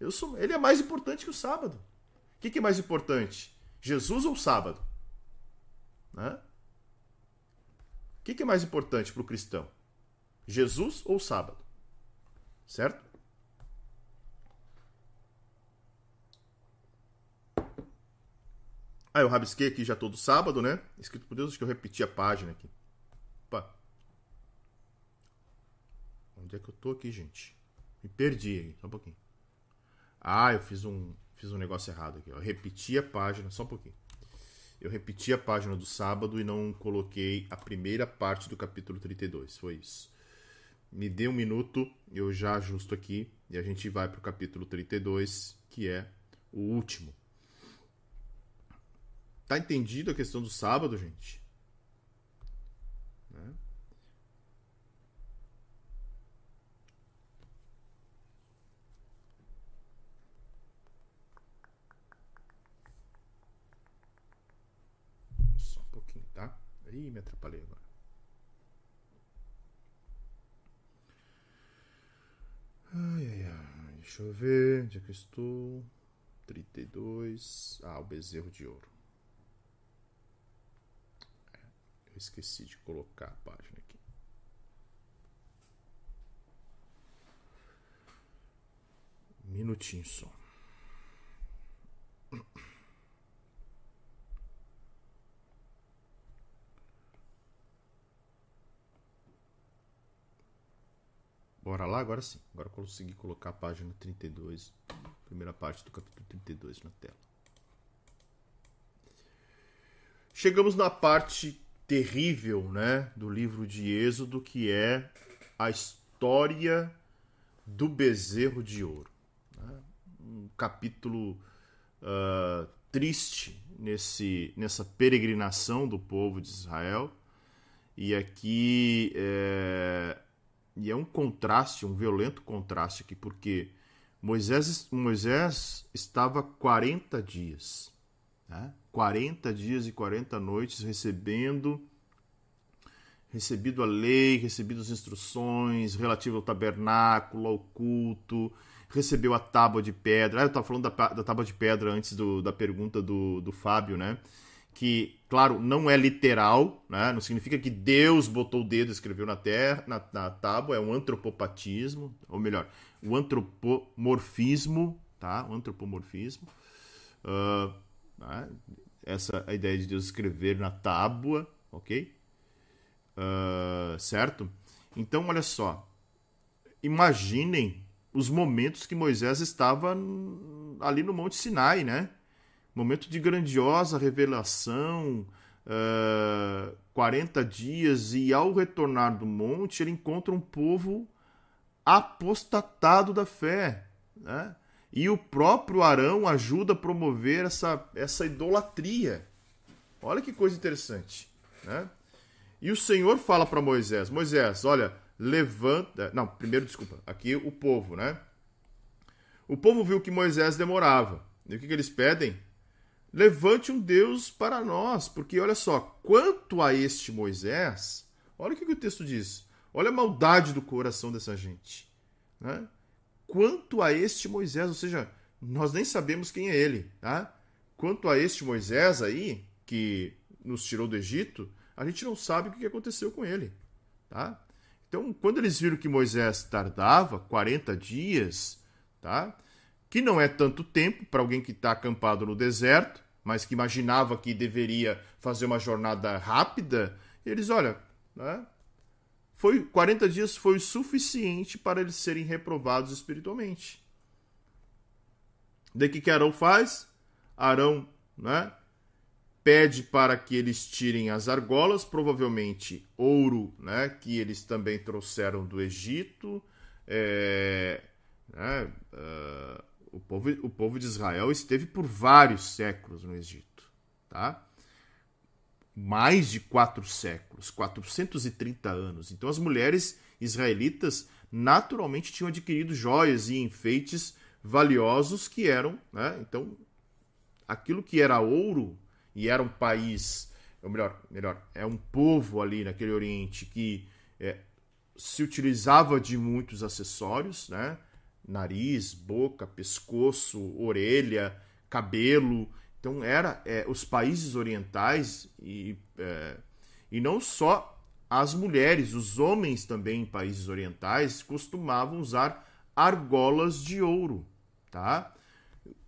Eu sou, ele é mais importante que o sábado. O que, que é mais importante? Jesus ou o sábado? Né? O que, que é mais importante para o cristão? Jesus ou o sábado? Certo? Ah, eu rabisquei aqui já todo sábado, né? Escrito por Deus, acho que eu repeti a página aqui. Opa. Onde é que eu tô aqui, gente? Me perdi aí, só um pouquinho. Ah, eu fiz um, fiz um negócio errado aqui. Eu repeti a página, só um pouquinho. Eu repeti a página do sábado e não coloquei a primeira parte do capítulo 32. Foi isso. Me dê um minuto, eu já ajusto aqui e a gente vai para o capítulo 32, que é o último. Tá entendido a questão do sábado, gente? Né? Só um pouquinho, tá? Ih, me atrapalhei agora. Ai, ai, ai. Deixa eu ver. Onde é que eu estou? 32. Ah, o bezerro de ouro. É, eu esqueci de colocar a página aqui. Minutinho só. Bora lá, agora sim. Agora consegui colocar a página 32, primeira parte do capítulo 32 na tela. Chegamos na parte terrível, né, do livro de Êxodo, que é a história do bezerro de ouro. Né? Um capítulo uh, triste nesse, nessa peregrinação do povo de Israel. E aqui é, e é um contraste, um violento contraste aqui, porque Moisés, Moisés estava 40 dias, né? 40 dias e 40 noites recebendo recebido a lei, recebido as instruções relativas ao tabernáculo, ao culto, recebeu a tábua de pedra. Ah, eu estava falando da, da tábua de pedra antes do, da pergunta do, do Fábio, né? Que, claro, não é literal, né? não significa que Deus botou o dedo e escreveu na terra, na, na tábua, é um antropopatismo, ou melhor, o antropomorfismo, tá? O antropomorfismo. Uh, né? Essa é a ideia de Deus escrever na tábua, ok? Uh, certo? Então, olha só. Imaginem os momentos que Moisés estava ali no Monte Sinai, né? Momento de grandiosa revelação, uh, eh, 40 dias, e ao retornar do monte, ele encontra um povo apostatado da fé. Né? E o próprio Arão ajuda a promover essa, essa idolatria. Olha que coisa interessante. Né? E o Senhor fala para Moisés: Moisés, olha, levanta. Não, primeiro, desculpa, aqui o povo, né? O povo viu que Moisés demorava. E o que, que eles pedem? Levante um Deus para nós, porque olha só, quanto a este Moisés, olha o que, que o texto diz. Olha a maldade do coração dessa gente. Né? Quanto a este Moisés, ou seja, nós nem sabemos quem é ele. Tá? Quanto a este Moisés aí, que nos tirou do Egito, a gente não sabe o que aconteceu com ele. Tá? Então, quando eles viram que Moisés tardava 40 dias, tá? Que não é tanto tempo para alguém que está acampado no deserto, mas que imaginava que deveria fazer uma jornada rápida, eles, olha, né, foi 40 dias foi o suficiente para eles serem reprovados espiritualmente. Daí que que Arão faz? Arão, né, pede para que eles tirem as argolas, provavelmente ouro, né, que eles também trouxeram do Egito, é, né, uh, o povo, o povo de Israel esteve por vários séculos no Egito, tá? Mais de quatro séculos, 430 anos. Então as mulheres israelitas naturalmente tinham adquirido joias e enfeites valiosos que eram, né? Então aquilo que era ouro e era um país, ou melhor, melhor, é um povo ali naquele Oriente que é, se utilizava de muitos acessórios, né? Nariz, boca, pescoço, orelha, cabelo. Então era é, os países orientais e, é, e não só as mulheres, os homens também em países orientais costumavam usar argolas de ouro, tá?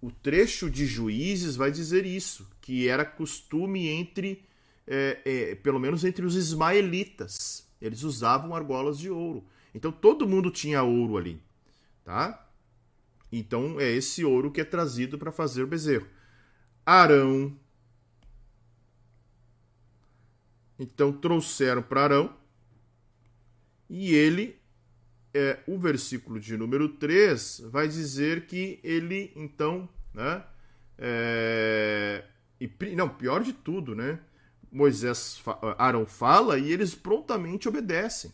O trecho de Juízes vai dizer isso, que era costume entre, é, é, pelo menos entre os ismaelitas, eles usavam argolas de ouro. Então todo mundo tinha ouro ali tá? Então é esse ouro que é trazido para fazer o bezerro. Arão. Então trouxeram para Arão e ele, é, o versículo de número 3 vai dizer que ele então, né? É, e, não, pior de tudo, né? Moisés, Arão fala e eles prontamente obedecem,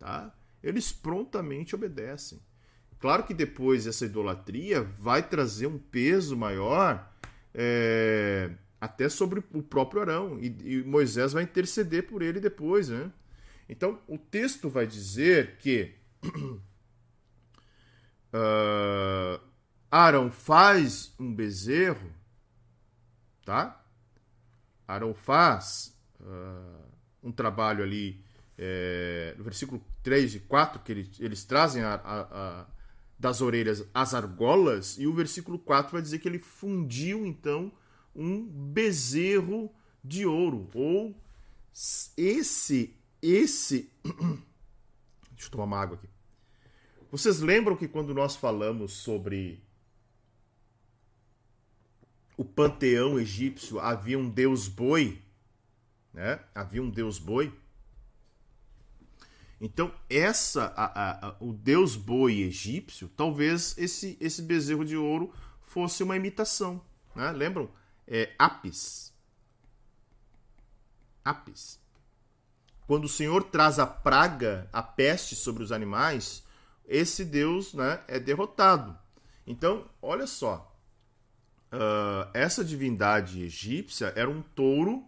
tá? Eles prontamente obedecem. Claro que depois essa idolatria vai trazer um peso maior é, até sobre o próprio Arão e, e, Moisés vai interceder por ele depois, né? Então o texto vai dizer que uh, Arão faz um bezerro, tá? Arão faz uh, um trabalho ali, é, no versículo 3 e 4, que eles, eles trazem a, a, a, das orelhas as argolas, e o versículo 4 vai dizer que ele fundiu, então, um bezerro de ouro, ou esse, esse... Deixa eu tomar uma água aqui. Vocês lembram que quando nós falamos sobre o panteão egípcio havia um deus boi, né? Havia um deus boi. Então, essa a, a, o deus boi egípcio, talvez esse, esse bezerro de ouro fosse uma imitação. Né? Lembram? É, Apis. Apis. Quando o Senhor traz a praga, a peste sobre os animais, esse deus né, é derrotado. Então, olha só uh, essa divindade egípcia era um touro,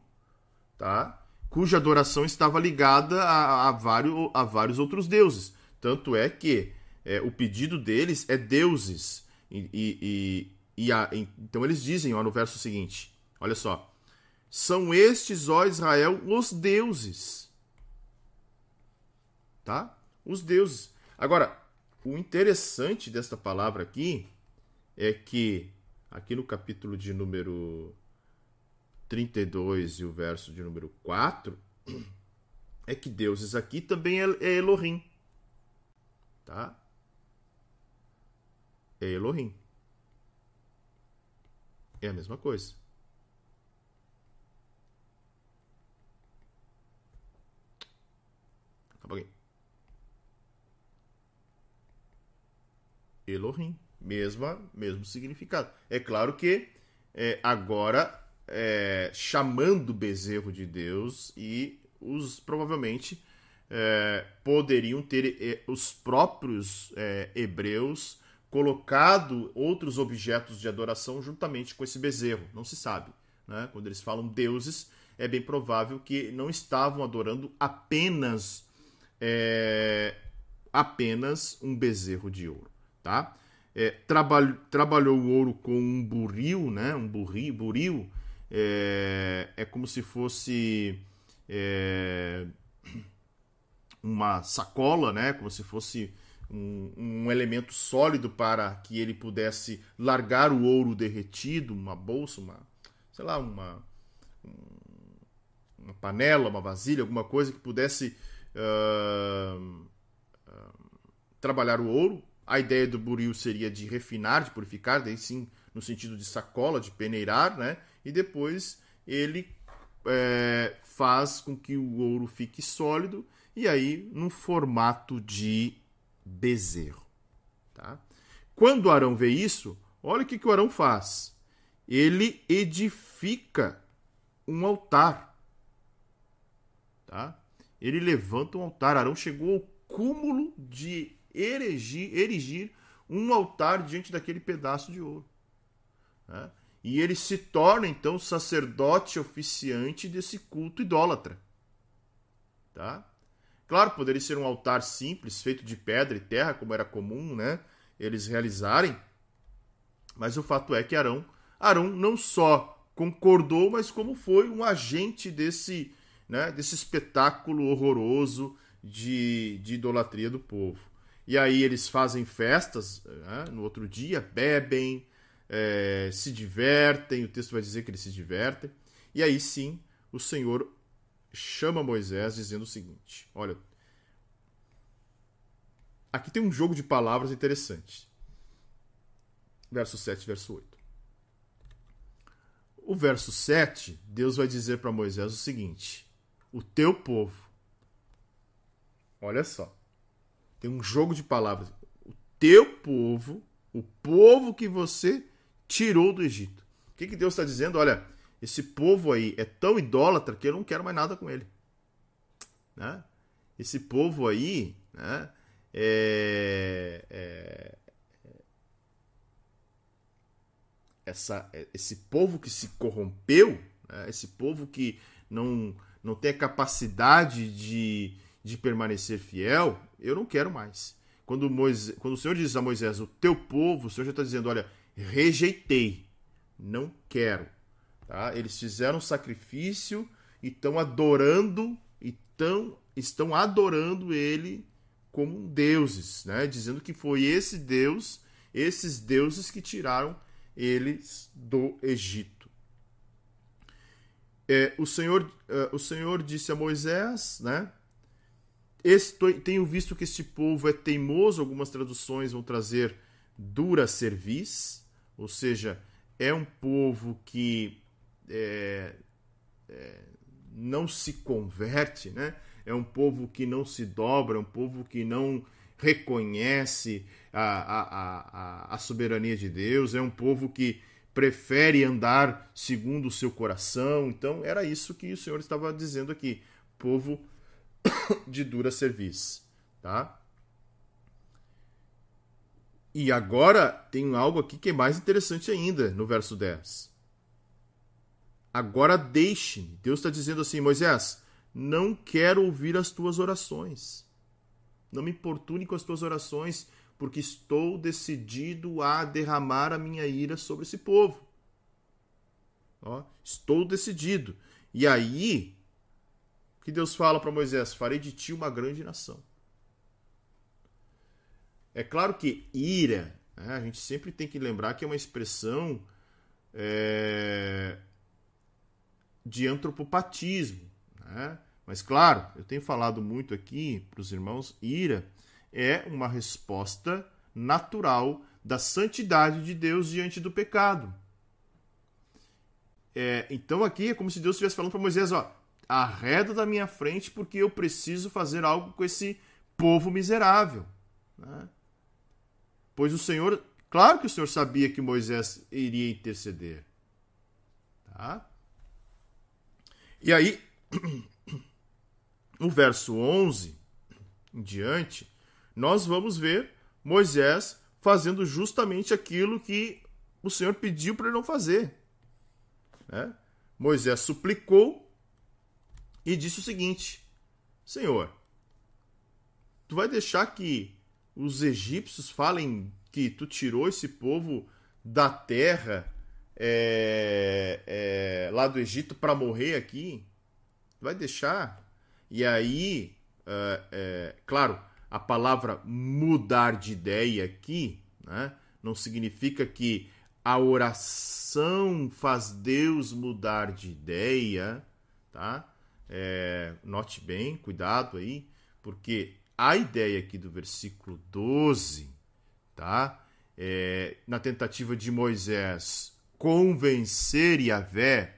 tá? Cuja adoração estava ligada a, a, vários, a vários outros deuses. Tanto é que é, o pedido deles é deuses. E, e, e, e a, então eles dizem ó, no verso seguinte: olha só. São estes, ó Israel, os deuses. Tá? Os deuses. Agora, o interessante desta palavra aqui é que aqui no capítulo de número 32 e o verso de número 4, é que deuses aqui também é, é Elohim. Tá? É Elohim. É a mesma coisa. Apaguei. Elohim mesma, mesmo significado. É claro que é, agora é, chamando bezerro de Deus e os provavelmente é, poderiam ter é, os próprios é, hebreus colocado outros objetos de adoração juntamente com esse bezerro. Não se sabe. Né? Quando eles falam deuses, é bem provável que não estavam adorando apenas é, apenas um bezerro de ouro, tá? é, trabalh, trabalhou o ouro com um buril, né? Um burri, buril é, é como se fosse é, uma sacola, né? Como se fosse um, um, elemento sólido para que ele pudesse largar o ouro derretido, uma bolsa, uma, sei lá, uma, uma panela, uma vasilha, alguma coisa que pudesse uh, uh, trabalhar o ouro a ideia do buril seria de refinar, de purificar, daí sim no sentido de sacola, de peneirar, né? E depois ele é, faz com que o ouro fique sólido e aí no formato de bezerro, tá? Quando Arão vê isso, olha o que, que o Arão faz. Ele edifica um altar, tá? Ele levanta um altar. Arão chegou ao cúmulo de erigir, erigir um altar diante daquele pedaço de ouro. Né? E ele se torna então sacerdote oficiante desse culto idólatra. Tá? Claro, poderia ser um altar simples, feito de pedra e terra, como era comum né, eles realizarem, mas o fato é que Arão, Arão não só concordou, mas como foi um agente desse, né, desse espetáculo horroroso de, de idolatria do povo. E aí eles fazem festas né, no outro dia, bebem, é, se divertem. O texto vai dizer que eles se divertem. E aí sim, o Senhor chama Moisés dizendo o seguinte: Olha, aqui tem um jogo de palavras interessante. verso 7, verso 8. O verso 7, Deus vai dizer para Moisés o seguinte: O teu povo. Olha só. Tem um jogo de palavras. O teu povo, o povo que você tirou do Egito. O que, que Deus está dizendo? Olha, esse povo aí é tão idólatra que eu não quero mais nada com ele. Né? Esse povo aí né, é, é, essa, esse povo que se corrompeu, né, esse povo que não, não tem a capacidade de, de permanecer fiel, eu não quero mais. Quando, Moisés, quando o Senhor diz a Moisés, o teu povo, o Senhor já está dizendo, olha, rejeitei, não quero. Tá? Eles fizeram sacrifício e estão adorando, e tão, estão adorando ele como deuses, né? dizendo que foi esse Deus, esses deuses que tiraram eles do Egito. É, o, Senhor, uh, o Senhor disse a Moisés, né? Estou, tenho visto que este povo é teimoso, algumas traduções vão trazer dura cerviz, ou seja, é um povo que é, é, não se converte, né? é um povo que não se dobra, é um povo que não reconhece a, a, a, a soberania de Deus, é um povo que prefere andar segundo o seu coração. Então, era isso que o Senhor estava dizendo aqui: povo de dura serviço. Tá? E agora tem algo aqui que é mais interessante ainda no verso 10. Agora deixe-me. Deus está dizendo assim, Moisés, não quero ouvir as tuas orações. Não me importune com as tuas orações, porque estou decidido a derramar a minha ira sobre esse povo. Ó, estou decidido. E aí, que Deus fala para Moisés: Farei de ti uma grande nação. É claro que ira, né, a gente sempre tem que lembrar que é uma expressão é, de antropopatismo. Né? Mas, claro, eu tenho falado muito aqui para os irmãos: ira é uma resposta natural da santidade de Deus diante do pecado. É, então, aqui é como se Deus estivesse falando para Moisés: ó, arreda da minha frente porque eu preciso fazer algo com esse povo miserável. Né? Pois o Senhor, claro que o Senhor sabia que Moisés iria interceder. Tá? E aí, no verso 11 em diante, nós vamos ver Moisés fazendo justamente aquilo que o Senhor pediu para ele não fazer. Né? Moisés suplicou e disse o seguinte: Senhor, tu vai deixar que os egípcios falem que tu tirou esse povo da terra é, é, lá do Egito para morrer aqui? Vai deixar? E aí, é, é, claro, a palavra mudar de ideia aqui né, não significa que a oração faz Deus mudar de ideia, tá? É, note bem, cuidado aí, porque a ideia aqui do versículo 12, tá? É, na tentativa de Moisés convencer Yahvé,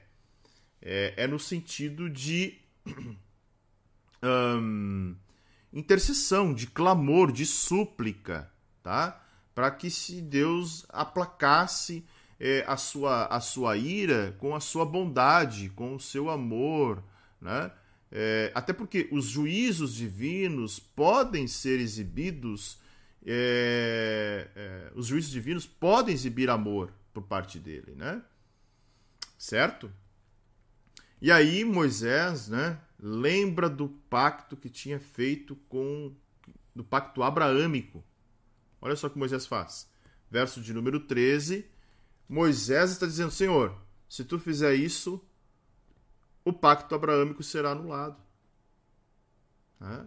é, é no sentido de um, intercessão, de clamor, de súplica, tá? Para que se Deus aplacasse é, a, sua, a sua ira com a sua bondade, com o seu amor, né? É, até porque os juízos divinos podem ser exibidos, é, é, os juízos divinos podem exibir amor por parte dele, né? Certo? E aí Moisés, né, lembra do pacto que tinha feito com do pacto abraâmico. Olha só o que Moisés faz. Verso de número 13, Moisés está dizendo: Senhor, se tu fizer isso, o pacto abraâmico será anulado. Né?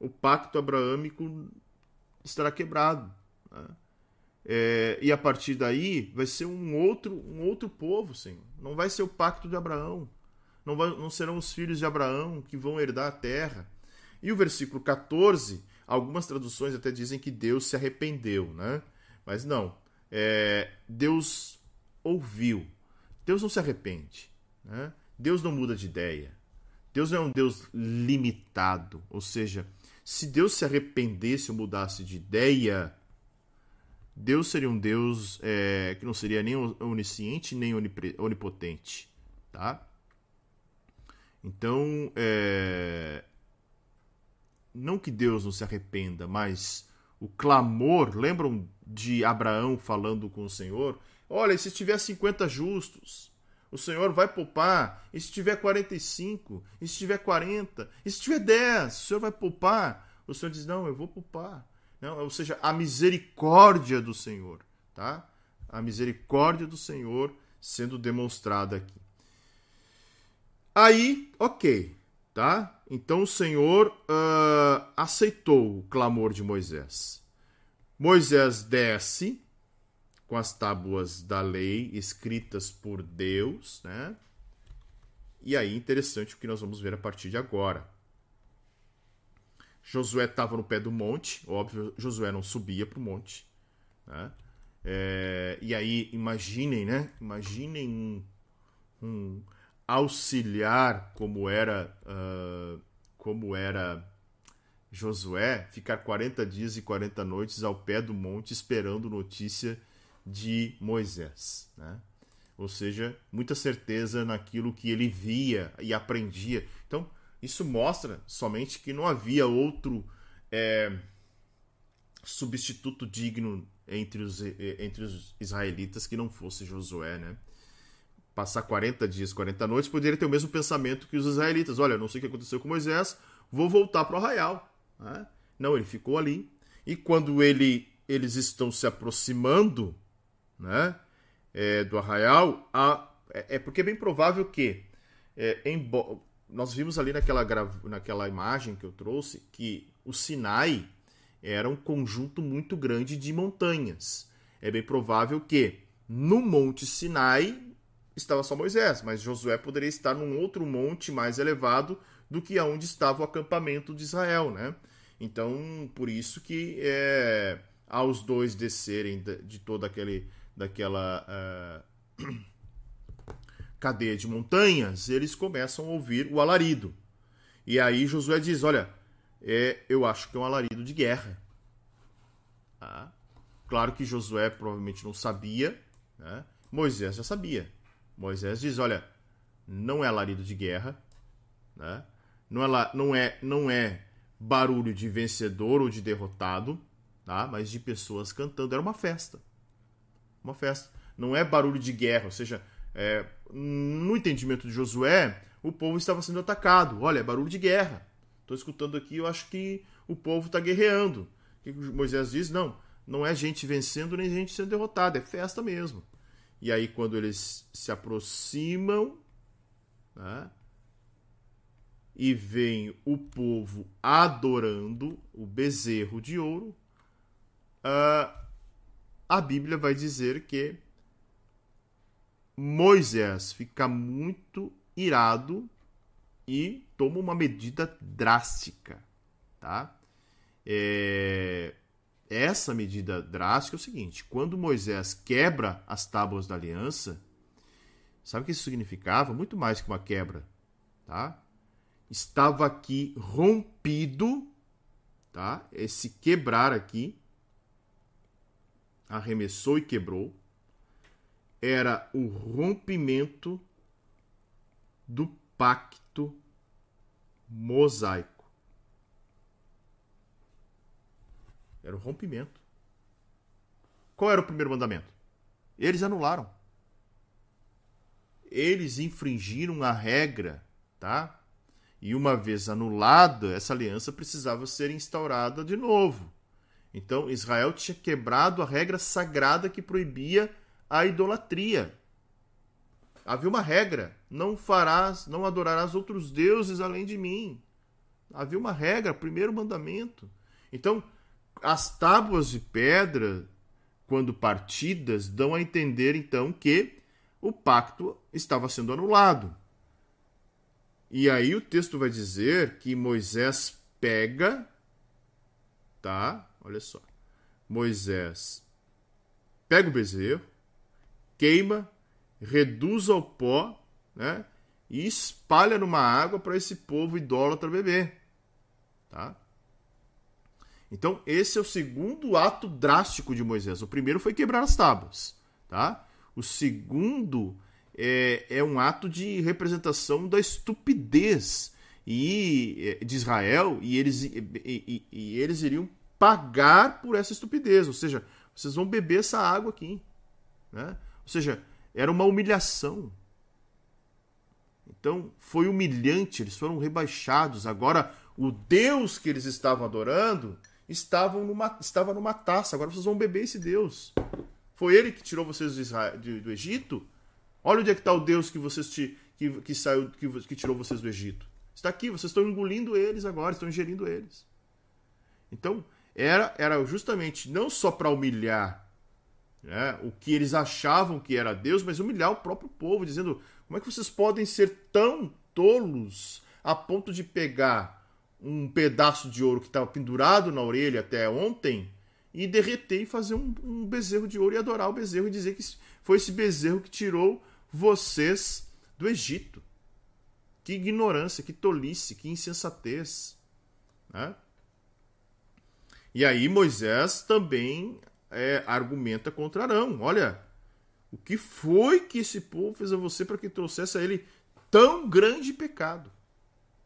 O pacto abraâmico estará quebrado. Né? É, e a partir daí vai ser um outro, um outro povo, Senhor. Não vai ser o pacto de Abraão. Não, vai, não serão os filhos de Abraão que vão herdar a terra. E o versículo 14, algumas traduções até dizem que Deus se arrependeu, né? Mas não. é, Deus ouviu. Deus não se arrepende. Né? Deus não muda de ideia. Deus não é um Deus limitado. Ou seja, se Deus se arrependesse ou mudasse de ideia, Deus seria um Deus é, que não seria nem onisciente nem onipotente. Tá? Então, é, não que Deus não se arrependa, mas o clamor, lembram de Abraão falando com o Senhor? Olha, se tiver 50 justos, o Senhor vai poupar. E se tiver 45, e se tiver 40, e se tiver 10, o Senhor vai poupar. O Senhor diz: Não, eu vou poupar. Não, ou seja, a misericórdia do Senhor, tá? A misericórdia do Senhor sendo demonstrada aqui. Aí, ok, tá? Então o Senhor uh, aceitou o clamor de Moisés. Moisés desce com as tábuas da lei escritas por Deus, né? E aí, interessante o que nós vamos ver a partir de agora. Josué estava no pé do monte, óbvio, Josué não subia para o monte. Né? É, e aí, imaginem, né? Imaginem um, um auxiliar como era uh, como era Josué, ficar 40 dias e 40 noites ao pé do monte esperando notícia de Moisés, né? Ou seja, muita certeza naquilo que ele via e aprendia. Então, isso mostra somente que não havia outro é, substituto digno entre os, entre os israelitas que não fosse Josué, né? passar 40 dias, 40 noites, poderia ter o mesmo pensamento que os israelitas. Olha, não sei o que aconteceu com Moisés, vou voltar para o arraial. Né? Não, ele ficou ali. E quando ele, eles estão se aproximando né, é, do arraial, a, é, é, porque é bem provável que, é, em, nós vimos ali naquela, naquela imagem que eu trouxe, que o Sinai era um conjunto muito grande de montanhas. É bem provável que no Monte Sinai estava só Moisés, mas Josué poderia estar num outro monte mais elevado do que aonde estava o acampamento de Israel, né? Então, por isso que é, aos dois descerem de, toda aquele, daquela uh, cadeia de montanhas, eles começam a ouvir o alarido. E aí Josué diz: Olha, é, eu acho que é um alarido de guerra. Ah, claro que Josué provavelmente não sabia, né? Moisés já sabia. Moisés diz: olha, não é alarido de guerra, né? não, é, não, é, não é barulho de vencedor ou de derrotado, tá? mas de pessoas cantando. Era uma festa. Uma festa. Não é barulho de guerra, ou seja, é, no entendimento de Josué, o povo estava sendo atacado. Olha, é barulho de guerra. Estou escutando aqui, eu acho que o povo está guerreando. O que Moisés diz? Não, não é gente vencendo nem gente sendo derrotada, é festa mesmo. E aí, quando eles se aproximam né, e veem o povo adorando o bezerro de ouro, uh, a Bíblia vai dizer que Moisés fica muito irado e toma uma medida drástica, tá? É, essa medida drástica é o seguinte: quando Moisés quebra as tábuas da aliança, sabe o que isso significava? Muito mais que uma quebra, tá? Estava aqui rompido, tá? Esse quebrar aqui arremessou e quebrou era o rompimento do pacto mosaico. Era o rompimento. Qual era o primeiro mandamento? Eles anularam. Eles infringiram a regra, tá? E uma vez anulada, essa aliança precisava ser instaurada de novo. Então, Israel tinha quebrado a regra sagrada que proibia a idolatria. Havia uma regra: não farás, não adorarás outros deuses além de mim. Havia uma regra, primeiro mandamento. Então, as tábuas de pedra, quando partidas, dão a entender então que o pacto estava sendo anulado. E aí o texto vai dizer que Moisés pega, tá? Olha só. Moisés pega o bezerro, queima, reduz ao pó, né? E espalha numa água para esse povo idólatra beber, tá? Então, esse é o segundo ato drástico de Moisés. O primeiro foi quebrar as tábuas, tá? O segundo é, é um ato de representação da estupidez e é, de Israel e eles, e, e, e eles iriam pagar por essa estupidez, ou seja, vocês vão beber essa água aqui, né? Ou seja, era uma humilhação. Então foi humilhante, eles foram rebaixados. Agora o Deus que eles estavam adorando numa, estava numa taça. Agora vocês vão beber esse Deus. Foi ele que tirou vocês do, Israel, do Egito? Olha onde é que está o Deus que vocês te, que, que saiu, que, que tirou vocês do Egito. Está aqui, vocês estão engolindo eles agora, estão ingerindo eles. Então, era, era justamente não só para humilhar né, o que eles achavam que era Deus, mas humilhar o próprio povo, dizendo: como é que vocês podem ser tão tolos a ponto de pegar um pedaço de ouro que estava pendurado na orelha até ontem e derreter e fazer um, um bezerro de ouro e adorar o bezerro e dizer que foi esse bezerro que tirou vocês do Egito. Que ignorância, que tolice, que insensatez. Né? E aí Moisés também é, argumenta contra Arão. Olha, o que foi que esse povo fez a você para que trouxesse a ele tão grande pecado?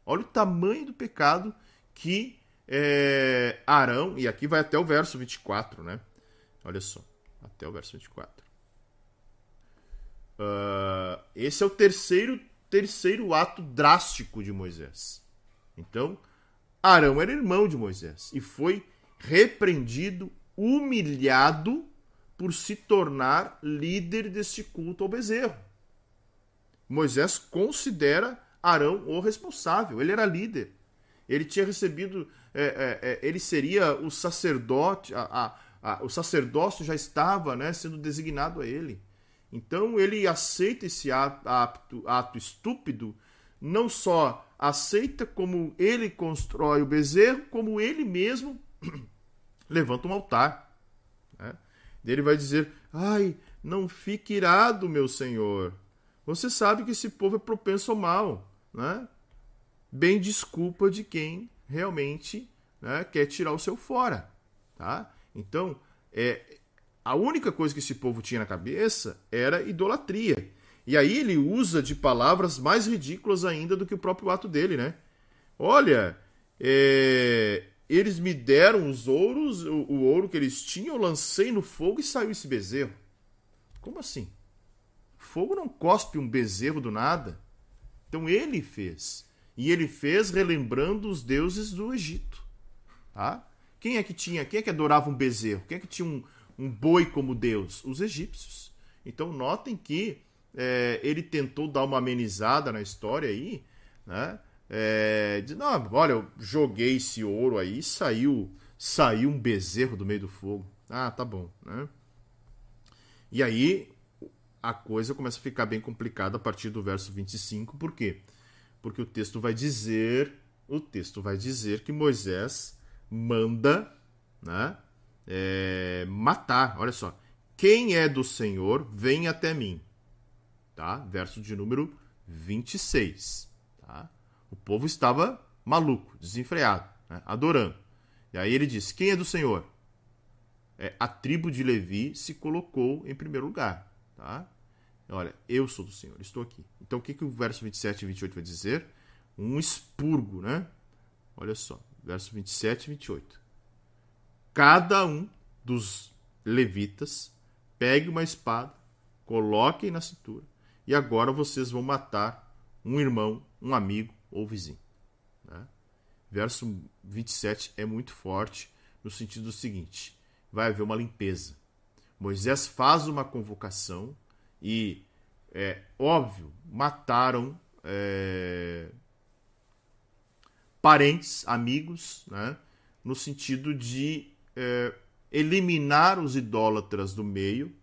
Olha o tamanho do pecado que é, Arão, e aqui vai até o verso 24, né? Olha só, até o verso 24. Uh, esse é o terceiro, terceiro ato drástico de Moisés. Então, Arão era irmão de Moisés e foi repreendido, humilhado por se tornar líder deste culto ao bezerro. Moisés considera Arão o responsável, ele era líder. Ele tinha recebido, é, é, é, ele seria o sacerdote, a, a, a, o sacerdócio já estava né, sendo designado a ele. Então ele aceita esse ato, ato estúpido, não só aceita como ele constrói o bezerro, como ele mesmo levanta um altar. Né? Ele vai dizer: Ai, não fique irado, meu senhor. Você sabe que esse povo é propenso ao mal. Né? Bem desculpa de quem realmente né, quer tirar o seu fora. Tá? Então, é, a única coisa que esse povo tinha na cabeça era idolatria. E aí ele usa de palavras mais ridículas ainda do que o próprio ato dele, né? Olha, é, eles me deram os ouros, o, o, ouro que eles tinham, eu lancei no fogo e saiu esse bezerro. Como assim? Fogo não cospe um bezerro do nada. Então ele fez. E ele fez relembrando os deuses do Egito. Tá? Quem é que tinha, quem é que adorava um bezerro? Quem é que tinha um, um boi como deus? Os egípcios. Então notem que é, ele tentou dar uma amenizada na história aí, né? É, de, não, olha, eu joguei esse ouro aí, saiu, saiu um bezerro do meio do fogo. Ah, tá bom, né? E aí a coisa começa a ficar bem complicada a partir do verso 25, por quê? Porque o texto vai dizer, o texto vai dizer que Moisés manda, né, é, matar. Olha só, quem é do Senhor, vem até mim. Tá? Verso de número 26. O povo estava maluco, desenfreado, né? adorando. E aí ele diz: Quem é do Senhor? É, a tribo de Levi se colocou em primeiro lugar. Tá? Olha, eu sou do Senhor, estou aqui. Então o que, que o verso 27 e 28 vai dizer? Um expurgo, né? Olha só, verso 27 e 28. Cada um dos levitas pegue uma espada, coloquem na cintura, e agora vocês vão matar um irmão, um amigo ou vizinho. Né? Verso 27 é muito forte no sentido seguinte: vai haver uma limpeza. Moisés faz uma convocação e, é óbvio, mataram é, parentes, amigos, né? no sentido de é, eliminar os idólatras do meio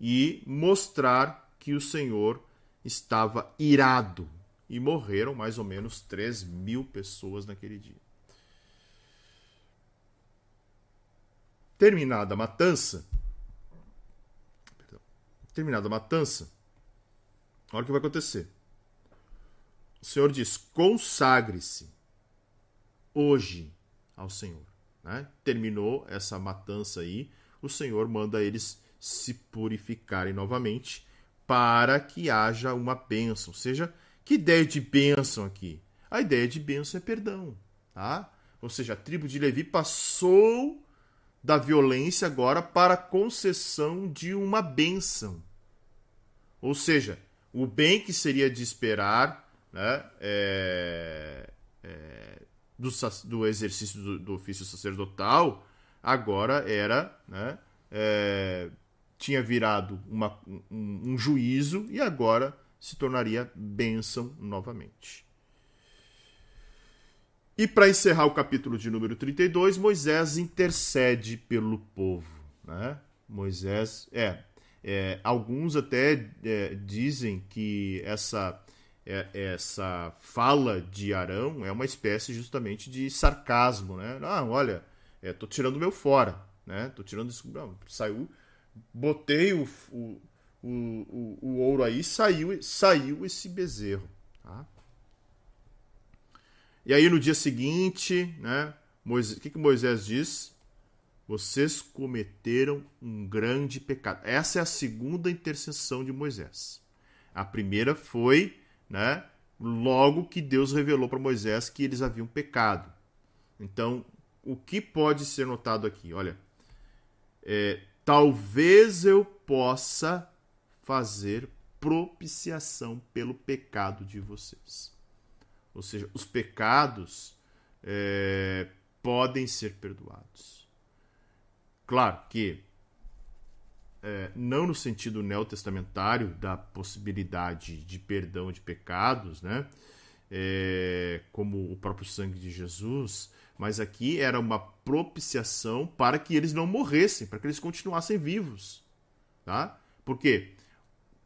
e mostrar que o Senhor estava irado e morreram mais ou menos 3 mil pessoas naquele dia. Terminada a matança, terminada a matança, olha o que vai acontecer. O Senhor diz: consagre-se hoje ao Senhor. Né? Terminou essa matança aí, o Senhor manda eles se purificarem novamente para que haja uma bênção. Ou seja, que ideia de bênção aqui? A ideia de bênção é perdão. Tá? Ou seja, a tribo de Levi passou da violência agora para a concessão de uma bênção. Ou seja, o bem que seria de esperar né, é, é, do, do, exercício do, do, ofício sacerdotal agora era né, é, tinha virado uma, um, um juízo e agora se tornaria bênção novamente. E para encerrar o capítulo de número 32, Moisés intercede pelo povo. Né? Moisés, é, é alguns até é, dizem que essa, é, essa fala de Arão é uma espécie justamente de sarcasmo. Né? Ah, olha, estou tirando o meu fora. Né? Tô tirando isso. Não, saiu, botei o, o, o, o, ouro aí, saiu, saiu esse bezerro. Tá? E aí no dia seguinte, né, Moisés, o que, que Moisés diz? Vocês cometeram um grande pecado. Essa é a segunda intercessão de Moisés. A primeira foi, né, logo que Deus revelou para Moisés que eles haviam pecado. Então, o que pode ser notado aqui? Olha, é, talvez eu possa fazer propiciação pelo pecado de vocês. Ou seja, os pecados é, podem ser perdoados. Claro que é, não no sentido neotestamentário da possibilidade de perdão de pecados, né? É, como o próprio sangue de Jesus, mas aqui era uma propiciação para que eles não morressem, para que eles continuassem vivos, tá? Porque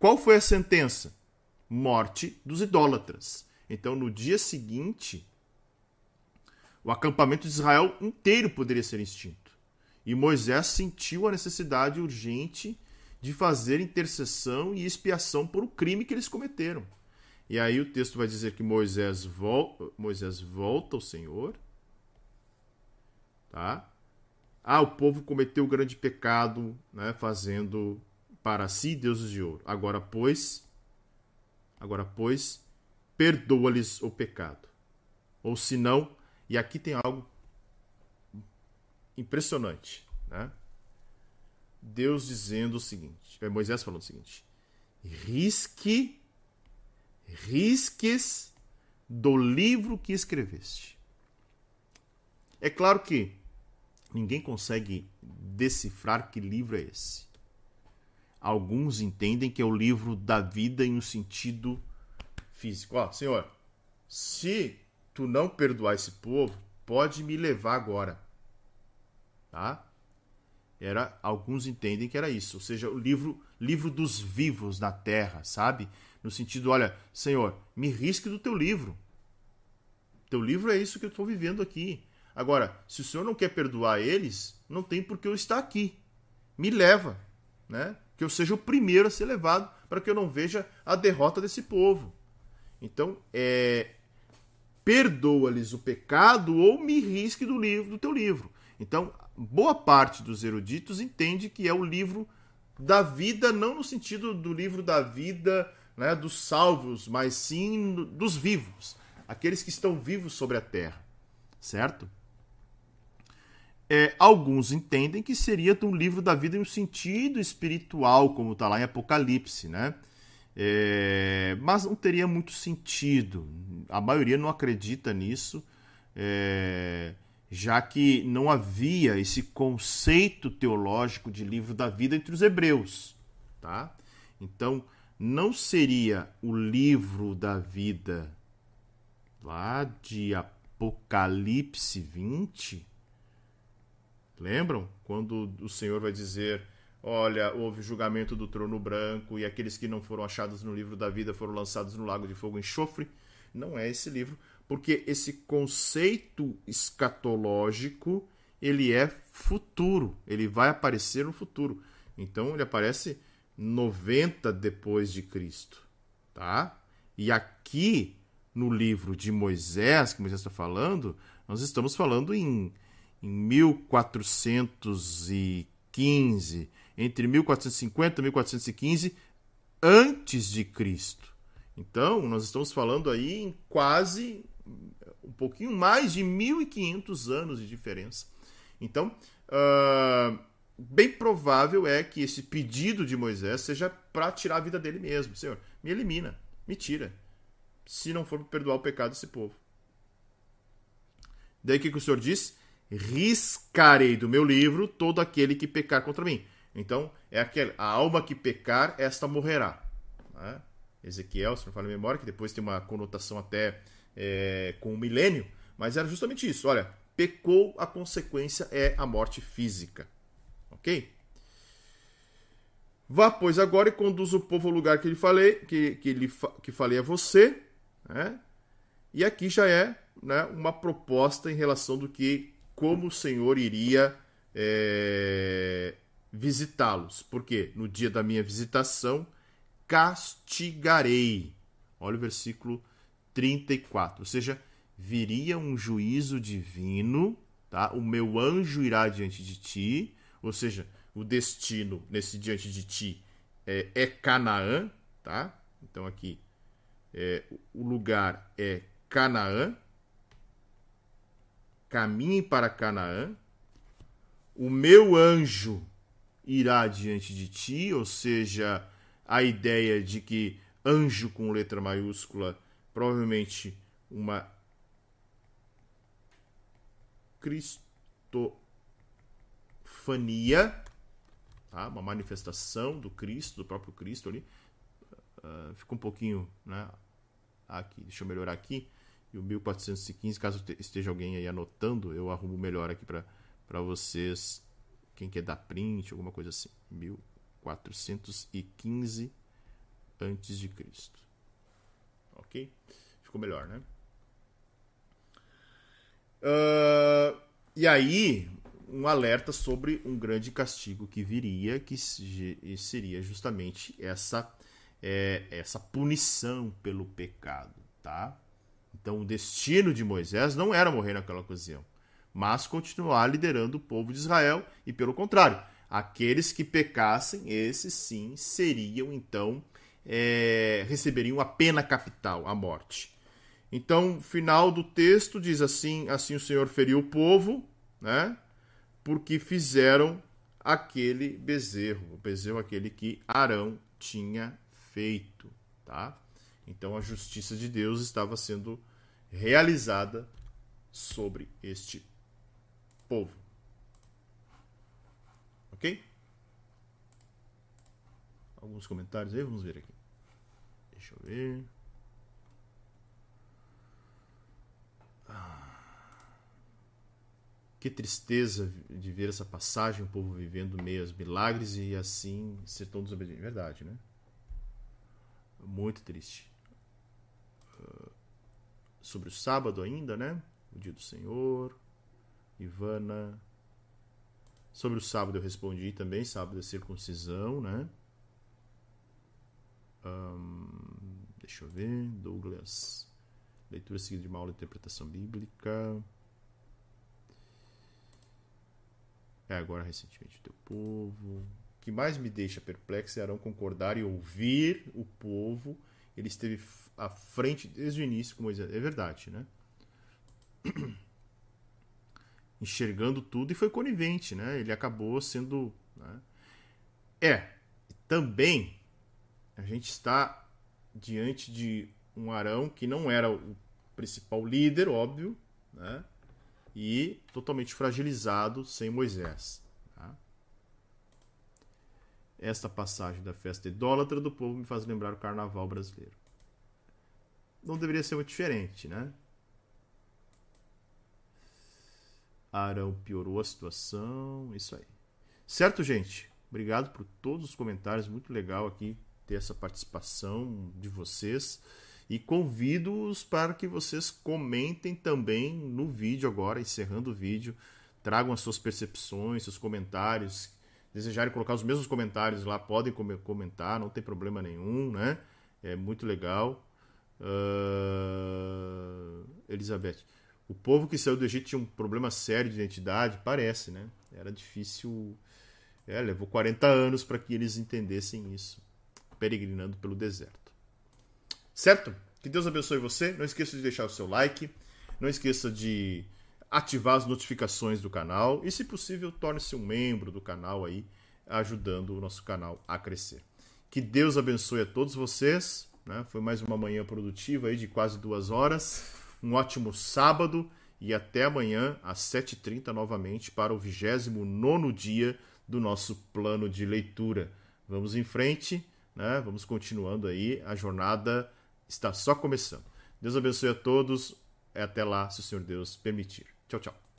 qual foi a sentença? Morte dos idólatras. Então, no dia seguinte, o acampamento de Israel inteiro poderia ser extinto. E Moisés sentiu a necessidade urgente de fazer intercessão e expiação por o crime que eles cometeram. E aí o texto vai dizer que Moisés, vol Moisés volta ao Senhor. Tá? Ah, o povo cometeu o grande pecado, né, fazendo para si deuses de ouro. Agora, pois, agora, pois, perdoa-lhes o pecado. Ou se não, e aqui tem algo impressionante, né? Deus dizendo o seguinte, é Moisés falando o seguinte: risque, risques do livro que escreveste. É claro que ninguém consegue decifrar que livro é esse. Alguns entendem que é o livro da vida em um sentido físico. Ó, Senhor, se tu não perdoar esse povo, pode me levar agora. Tá? Era, alguns entendem que era isso, ou seja, o livro, livro dos vivos na terra, sabe? No sentido, olha, Senhor, me risque do teu livro. Teu livro é isso que eu estou vivendo aqui. Agora, se o Senhor não quer perdoar eles, não tem por que eu estar aqui. Me leva, né? Que eu seja o primeiro a ser levado para que eu não veja a derrota desse povo. Então, é, perdoa-lhes o pecado ou me risque do livro do teu livro. Então, boa parte dos eruditos entende que é o livro da vida, não no sentido do livro da vida né, dos salvos, mas sim dos vivos, aqueles que estão vivos sobre a terra, certo? É, alguns entendem que seria um livro da vida em um sentido espiritual, como está lá em Apocalipse, né? É, mas não teria muito sentido. A maioria não acredita nisso, é, já que não havia esse conceito teológico de livro da vida entre os hebreus. Tá? Então, não seria o livro da vida lá de Apocalipse 20? Lembram? Quando o Senhor vai dizer Olha, houve julgamento do trono branco e aqueles que não foram achados no livro da vida foram lançados no lago de fogo e enxofre. Não é esse livro, porque esse conceito escatológico ele é futuro, ele vai aparecer no futuro. Então ele aparece 90 depois de Cristo, tá? E aqui no livro de Moisés, que Moisés está falando, nós estamos falando em, em 1415, entre 1450 e 1415 antes de Cristo. Então, nós estamos falando aí em quase um pouquinho mais de 1500 anos de diferença. Então, uh, bem provável é que esse pedido de Moisés seja para tirar a vida dele mesmo. Senhor, me elimina, me tira, se não for perdoar o pecado desse povo. Daí o que, que o Senhor diz? Riscarei do meu livro todo aquele que pecar contra mim. Então, é aquele, a alma que pecar, esta morrerá. Né? Ezequiel, se não fala a memória, que depois tem uma conotação até é, com o milênio, mas era justamente isso. Olha, pecou, a consequência é a morte física. Ok? Vá, pois, agora e conduz o povo ao lugar que lhe falei, que, que, lhe, que falei a você. Né? E aqui já é né, uma proposta em relação do que como o Senhor iria é, visitá-los. Porque no dia da minha visitação castigarei. Olha o versículo 34. Ou seja, viria um juízo divino, tá? O meu anjo irá diante de ti, ou seja, o destino nesse diante de ti é, é Canaã, tá? Então aqui é, o lugar é Canaã. Caminhem para Canaã. O meu anjo irá diante de ti, ou seja, a ideia de que anjo com letra maiúscula, provavelmente uma cristofania, tá? uma manifestação do Cristo, do próprio Cristo ali. Uh, fica um pouquinho, né? Aqui, deixa eu melhorar aqui. E o 1415, caso esteja alguém aí anotando, eu arrumo melhor aqui para vocês. Quem quer dar print, alguma coisa assim. 1415 antes de Cristo. Ok? Ficou melhor, né? Uh, e aí, um alerta sobre um grande castigo que viria, que seria justamente essa, é, essa punição pelo pecado, tá? Então, o destino de Moisés não era morrer naquela ocasião, mas continuar liderando o povo de Israel, e pelo contrário, aqueles que pecassem, esses sim seriam então é, receberiam a pena capital, a morte. Então, final do texto diz assim: assim o Senhor feriu o povo, né? Porque fizeram aquele bezerro, o bezerro aquele que Arão tinha feito, tá? Então a justiça de Deus estava sendo realizada sobre este povo. Ok? Alguns comentários aí, vamos ver aqui. Deixa eu ver. Que tristeza de ver essa passagem, o povo vivendo meio aos milagres e assim ser tão desobediente. Verdade, né? Muito triste. Uh, sobre o sábado ainda, né? O dia do Senhor. Ivana. Sobre o sábado eu respondi também, sábado é circuncisão, né? Deixa eu ver. Douglas. Leitura seguida de uma aula de interpretação bíblica. É agora recentemente o teu povo. O que mais me deixa perplexo é Arão concordar e ouvir o povo. Ele esteve à frente desde o início com Moisés. É verdade, né? Enxergando tudo e foi conivente, né? Ele acabou sendo. Né? É, também a gente está diante de um Arão que não era o principal líder, óbvio, né? e totalmente fragilizado sem Moisés. Tá? Esta passagem da festa idólatra do povo me faz lembrar o carnaval brasileiro. Não deveria ser muito diferente, né? Arão piorou a situação, isso aí. Certo, gente? Obrigado por todos os comentários, muito legal aqui ter essa participação de vocês. E convido-os para que vocês comentem também no vídeo agora, encerrando o vídeo. Tragam as suas percepções, seus comentários desejarem colocar os mesmos comentários lá, podem comentar, não tem problema nenhum, né? É muito legal. Uh... Elizabeth. O povo que saiu do Egito tinha um problema sério de identidade, parece, né? Era difícil. É, levou 40 anos para que eles entendessem isso, peregrinando pelo deserto. Certo? Que Deus abençoe você. Não esqueça de deixar o seu like. Não esqueça de ativar as notificações do canal. E, se possível, torne-se um membro do canal aí, ajudando o nosso canal a crescer. Que Deus abençoe a todos vocês. Né? Foi mais uma manhã produtiva aí de quase duas horas. Um ótimo sábado e até amanhã às 7h30 novamente para o 29 dia do nosso plano de leitura. Vamos em frente, né? vamos continuando aí. A jornada está só começando. Deus abençoe a todos. Até lá, se o Senhor Deus permitir. Tchau, tchau.